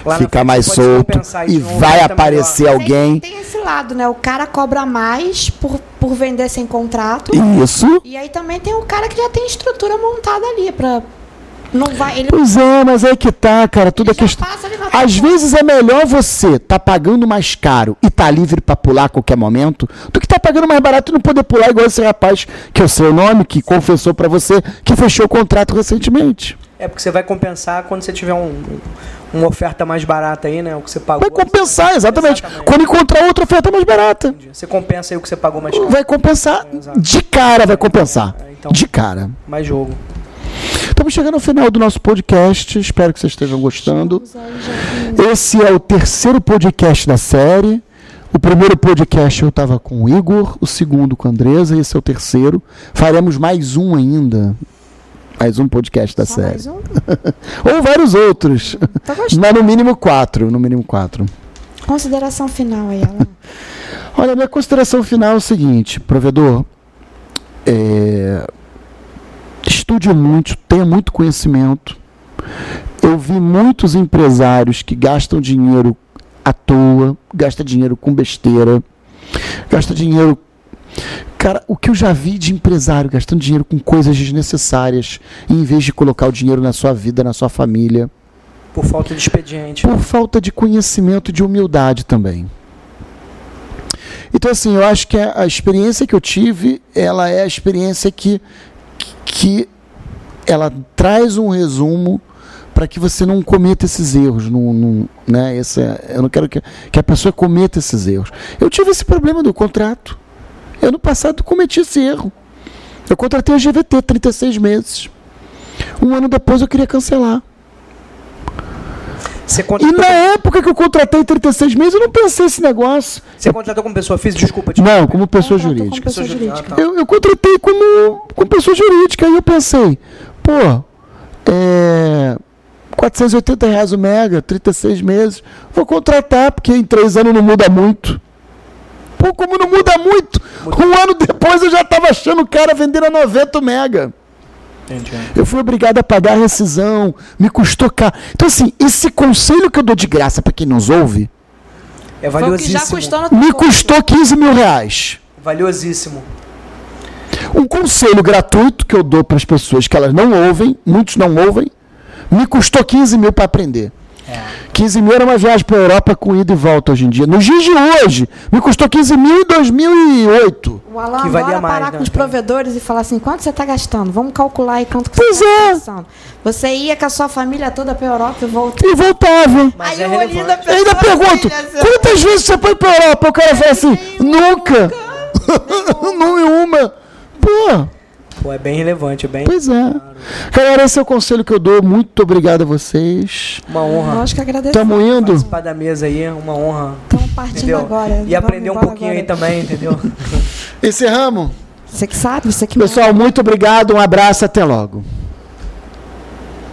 Lá Fica frente mais solto e vai aparecer melhor. alguém. Tem, tem esse lado, né? O cara cobra mais por, por vender sem contrato. Isso. E aí também tem o cara que já tem estrutura montada ali pra. Não vai. Ele Pois é, mas aí que tá, cara, tudo é questão. passa Às vezes é melhor você tá pagando mais caro e tá livre pra pular a qualquer momento, do que tá pagando mais barato e não poder pular igual esse rapaz que é o seu nome, que confessou pra você que fechou o contrato recentemente. É porque você vai compensar quando você tiver um, uma oferta mais barata aí, né? O que você pagou. Vai compensar, exatamente. Exatamente. Quando encontrar outra oferta mais barata, Você compensa aí o que você pagou mais caro. vai compensar. Exato. De cara vai compensar. É, então- De cara. Mais jogo. Estamos chegando ao final do nosso podcast. Espero que vocês estejam gostando. Esse é o terceiro podcast da série. O primeiro podcast eu estava com o Igor, o segundo com a Andresa, esse é o terceiro. Faremos mais um ainda. Mais um podcast da Só série. mais um? [laughs] Ou vários outros. Gostando. Mas no mínimo quatro. No mínimo quatro. Consideração final aí, Alan. Olha, minha consideração final é o seguinte, provedor. é, estude muito, tenha muito conhecimento. Eu vi muitos empresários que gastam dinheiro à toa, gasta dinheiro com besteira, gasta dinheiro. Cara, o que eu já vi de empresário gastando dinheiro com coisas desnecessárias, em vez de colocar o dinheiro na sua vida, na sua família, Por falta de expediente. por falta de conhecimento e de humildade também. Então, assim, eu acho que a, a experiência que eu tive, ela é a experiência que, que ela traz um resumo para que você não cometa esses erros. Não, não- né? Esse é- eu não quero que, que a pessoa cometa esses erros. Eu tive esse problema do contrato. Eu, no passado, cometi esse erro. Eu contratei a GVT 36 meses. Um ano depois eu queria cancelar. Você E contratou, na época que eu contratei 36 meses, eu não pensei esse negócio. você contratou como pessoa física? Desculpa, te Não, como pessoa Contratou como jurídica. pessoa jurídica. jurídica. Eu, eu contratei como, como pessoa jurídica. Aí eu pensei, pô, é. 480 reais o mega, 36 meses. Vou contratar, porque em três anos não muda muito. Pô, como não muda muito? Um ano depois eu já estava achando o cara vendendo a 90 o mega. Entendi. Eu fui obrigado a pagar a rescisão, me custou caro. Então, assim, esse conselho que eu dou de graça para quem nos ouve, É Foi o que já valiosíssimo. custou me custou 15 mil reais. Valiosíssimo. Um conselho gratuito que eu dou para as pessoas que elas não ouvem, muitos não ouvem, me custou 15 mil para aprender. É. 15 mil era uma viagem para a Europa com ida e volta hoje em dia. Nos dias de hoje, me custou 15 mil em 2008. O Alan Que valia mais, parar né? com os provedores e falar assim, quanto você está gastando? Vamos calcular aí quanto que Pois você é. está gastando. Você ia com a sua família toda para Europa e voltou. E voltava. Mas aí é Eu pessoa ainda pergunto, assim, quantas vezes você foi para a Europa? O cara fala assim, nunca. [laughs] Nenhuma. Pô, Pô, é bem relevante, é bem pois é. Galera, esse é o conselho que eu dou. Muito obrigado a vocês. uma honra Nós que agradecemos. Tamo indo? participar da mesa aí, uma honra. Estamos partindo Entendeu? agora. E aprender um pouquinho agora. aí também, entendeu? [laughs] Encerramos? Você que sabe, você que Pessoal, muito obrigado. Um abraço. Até logo.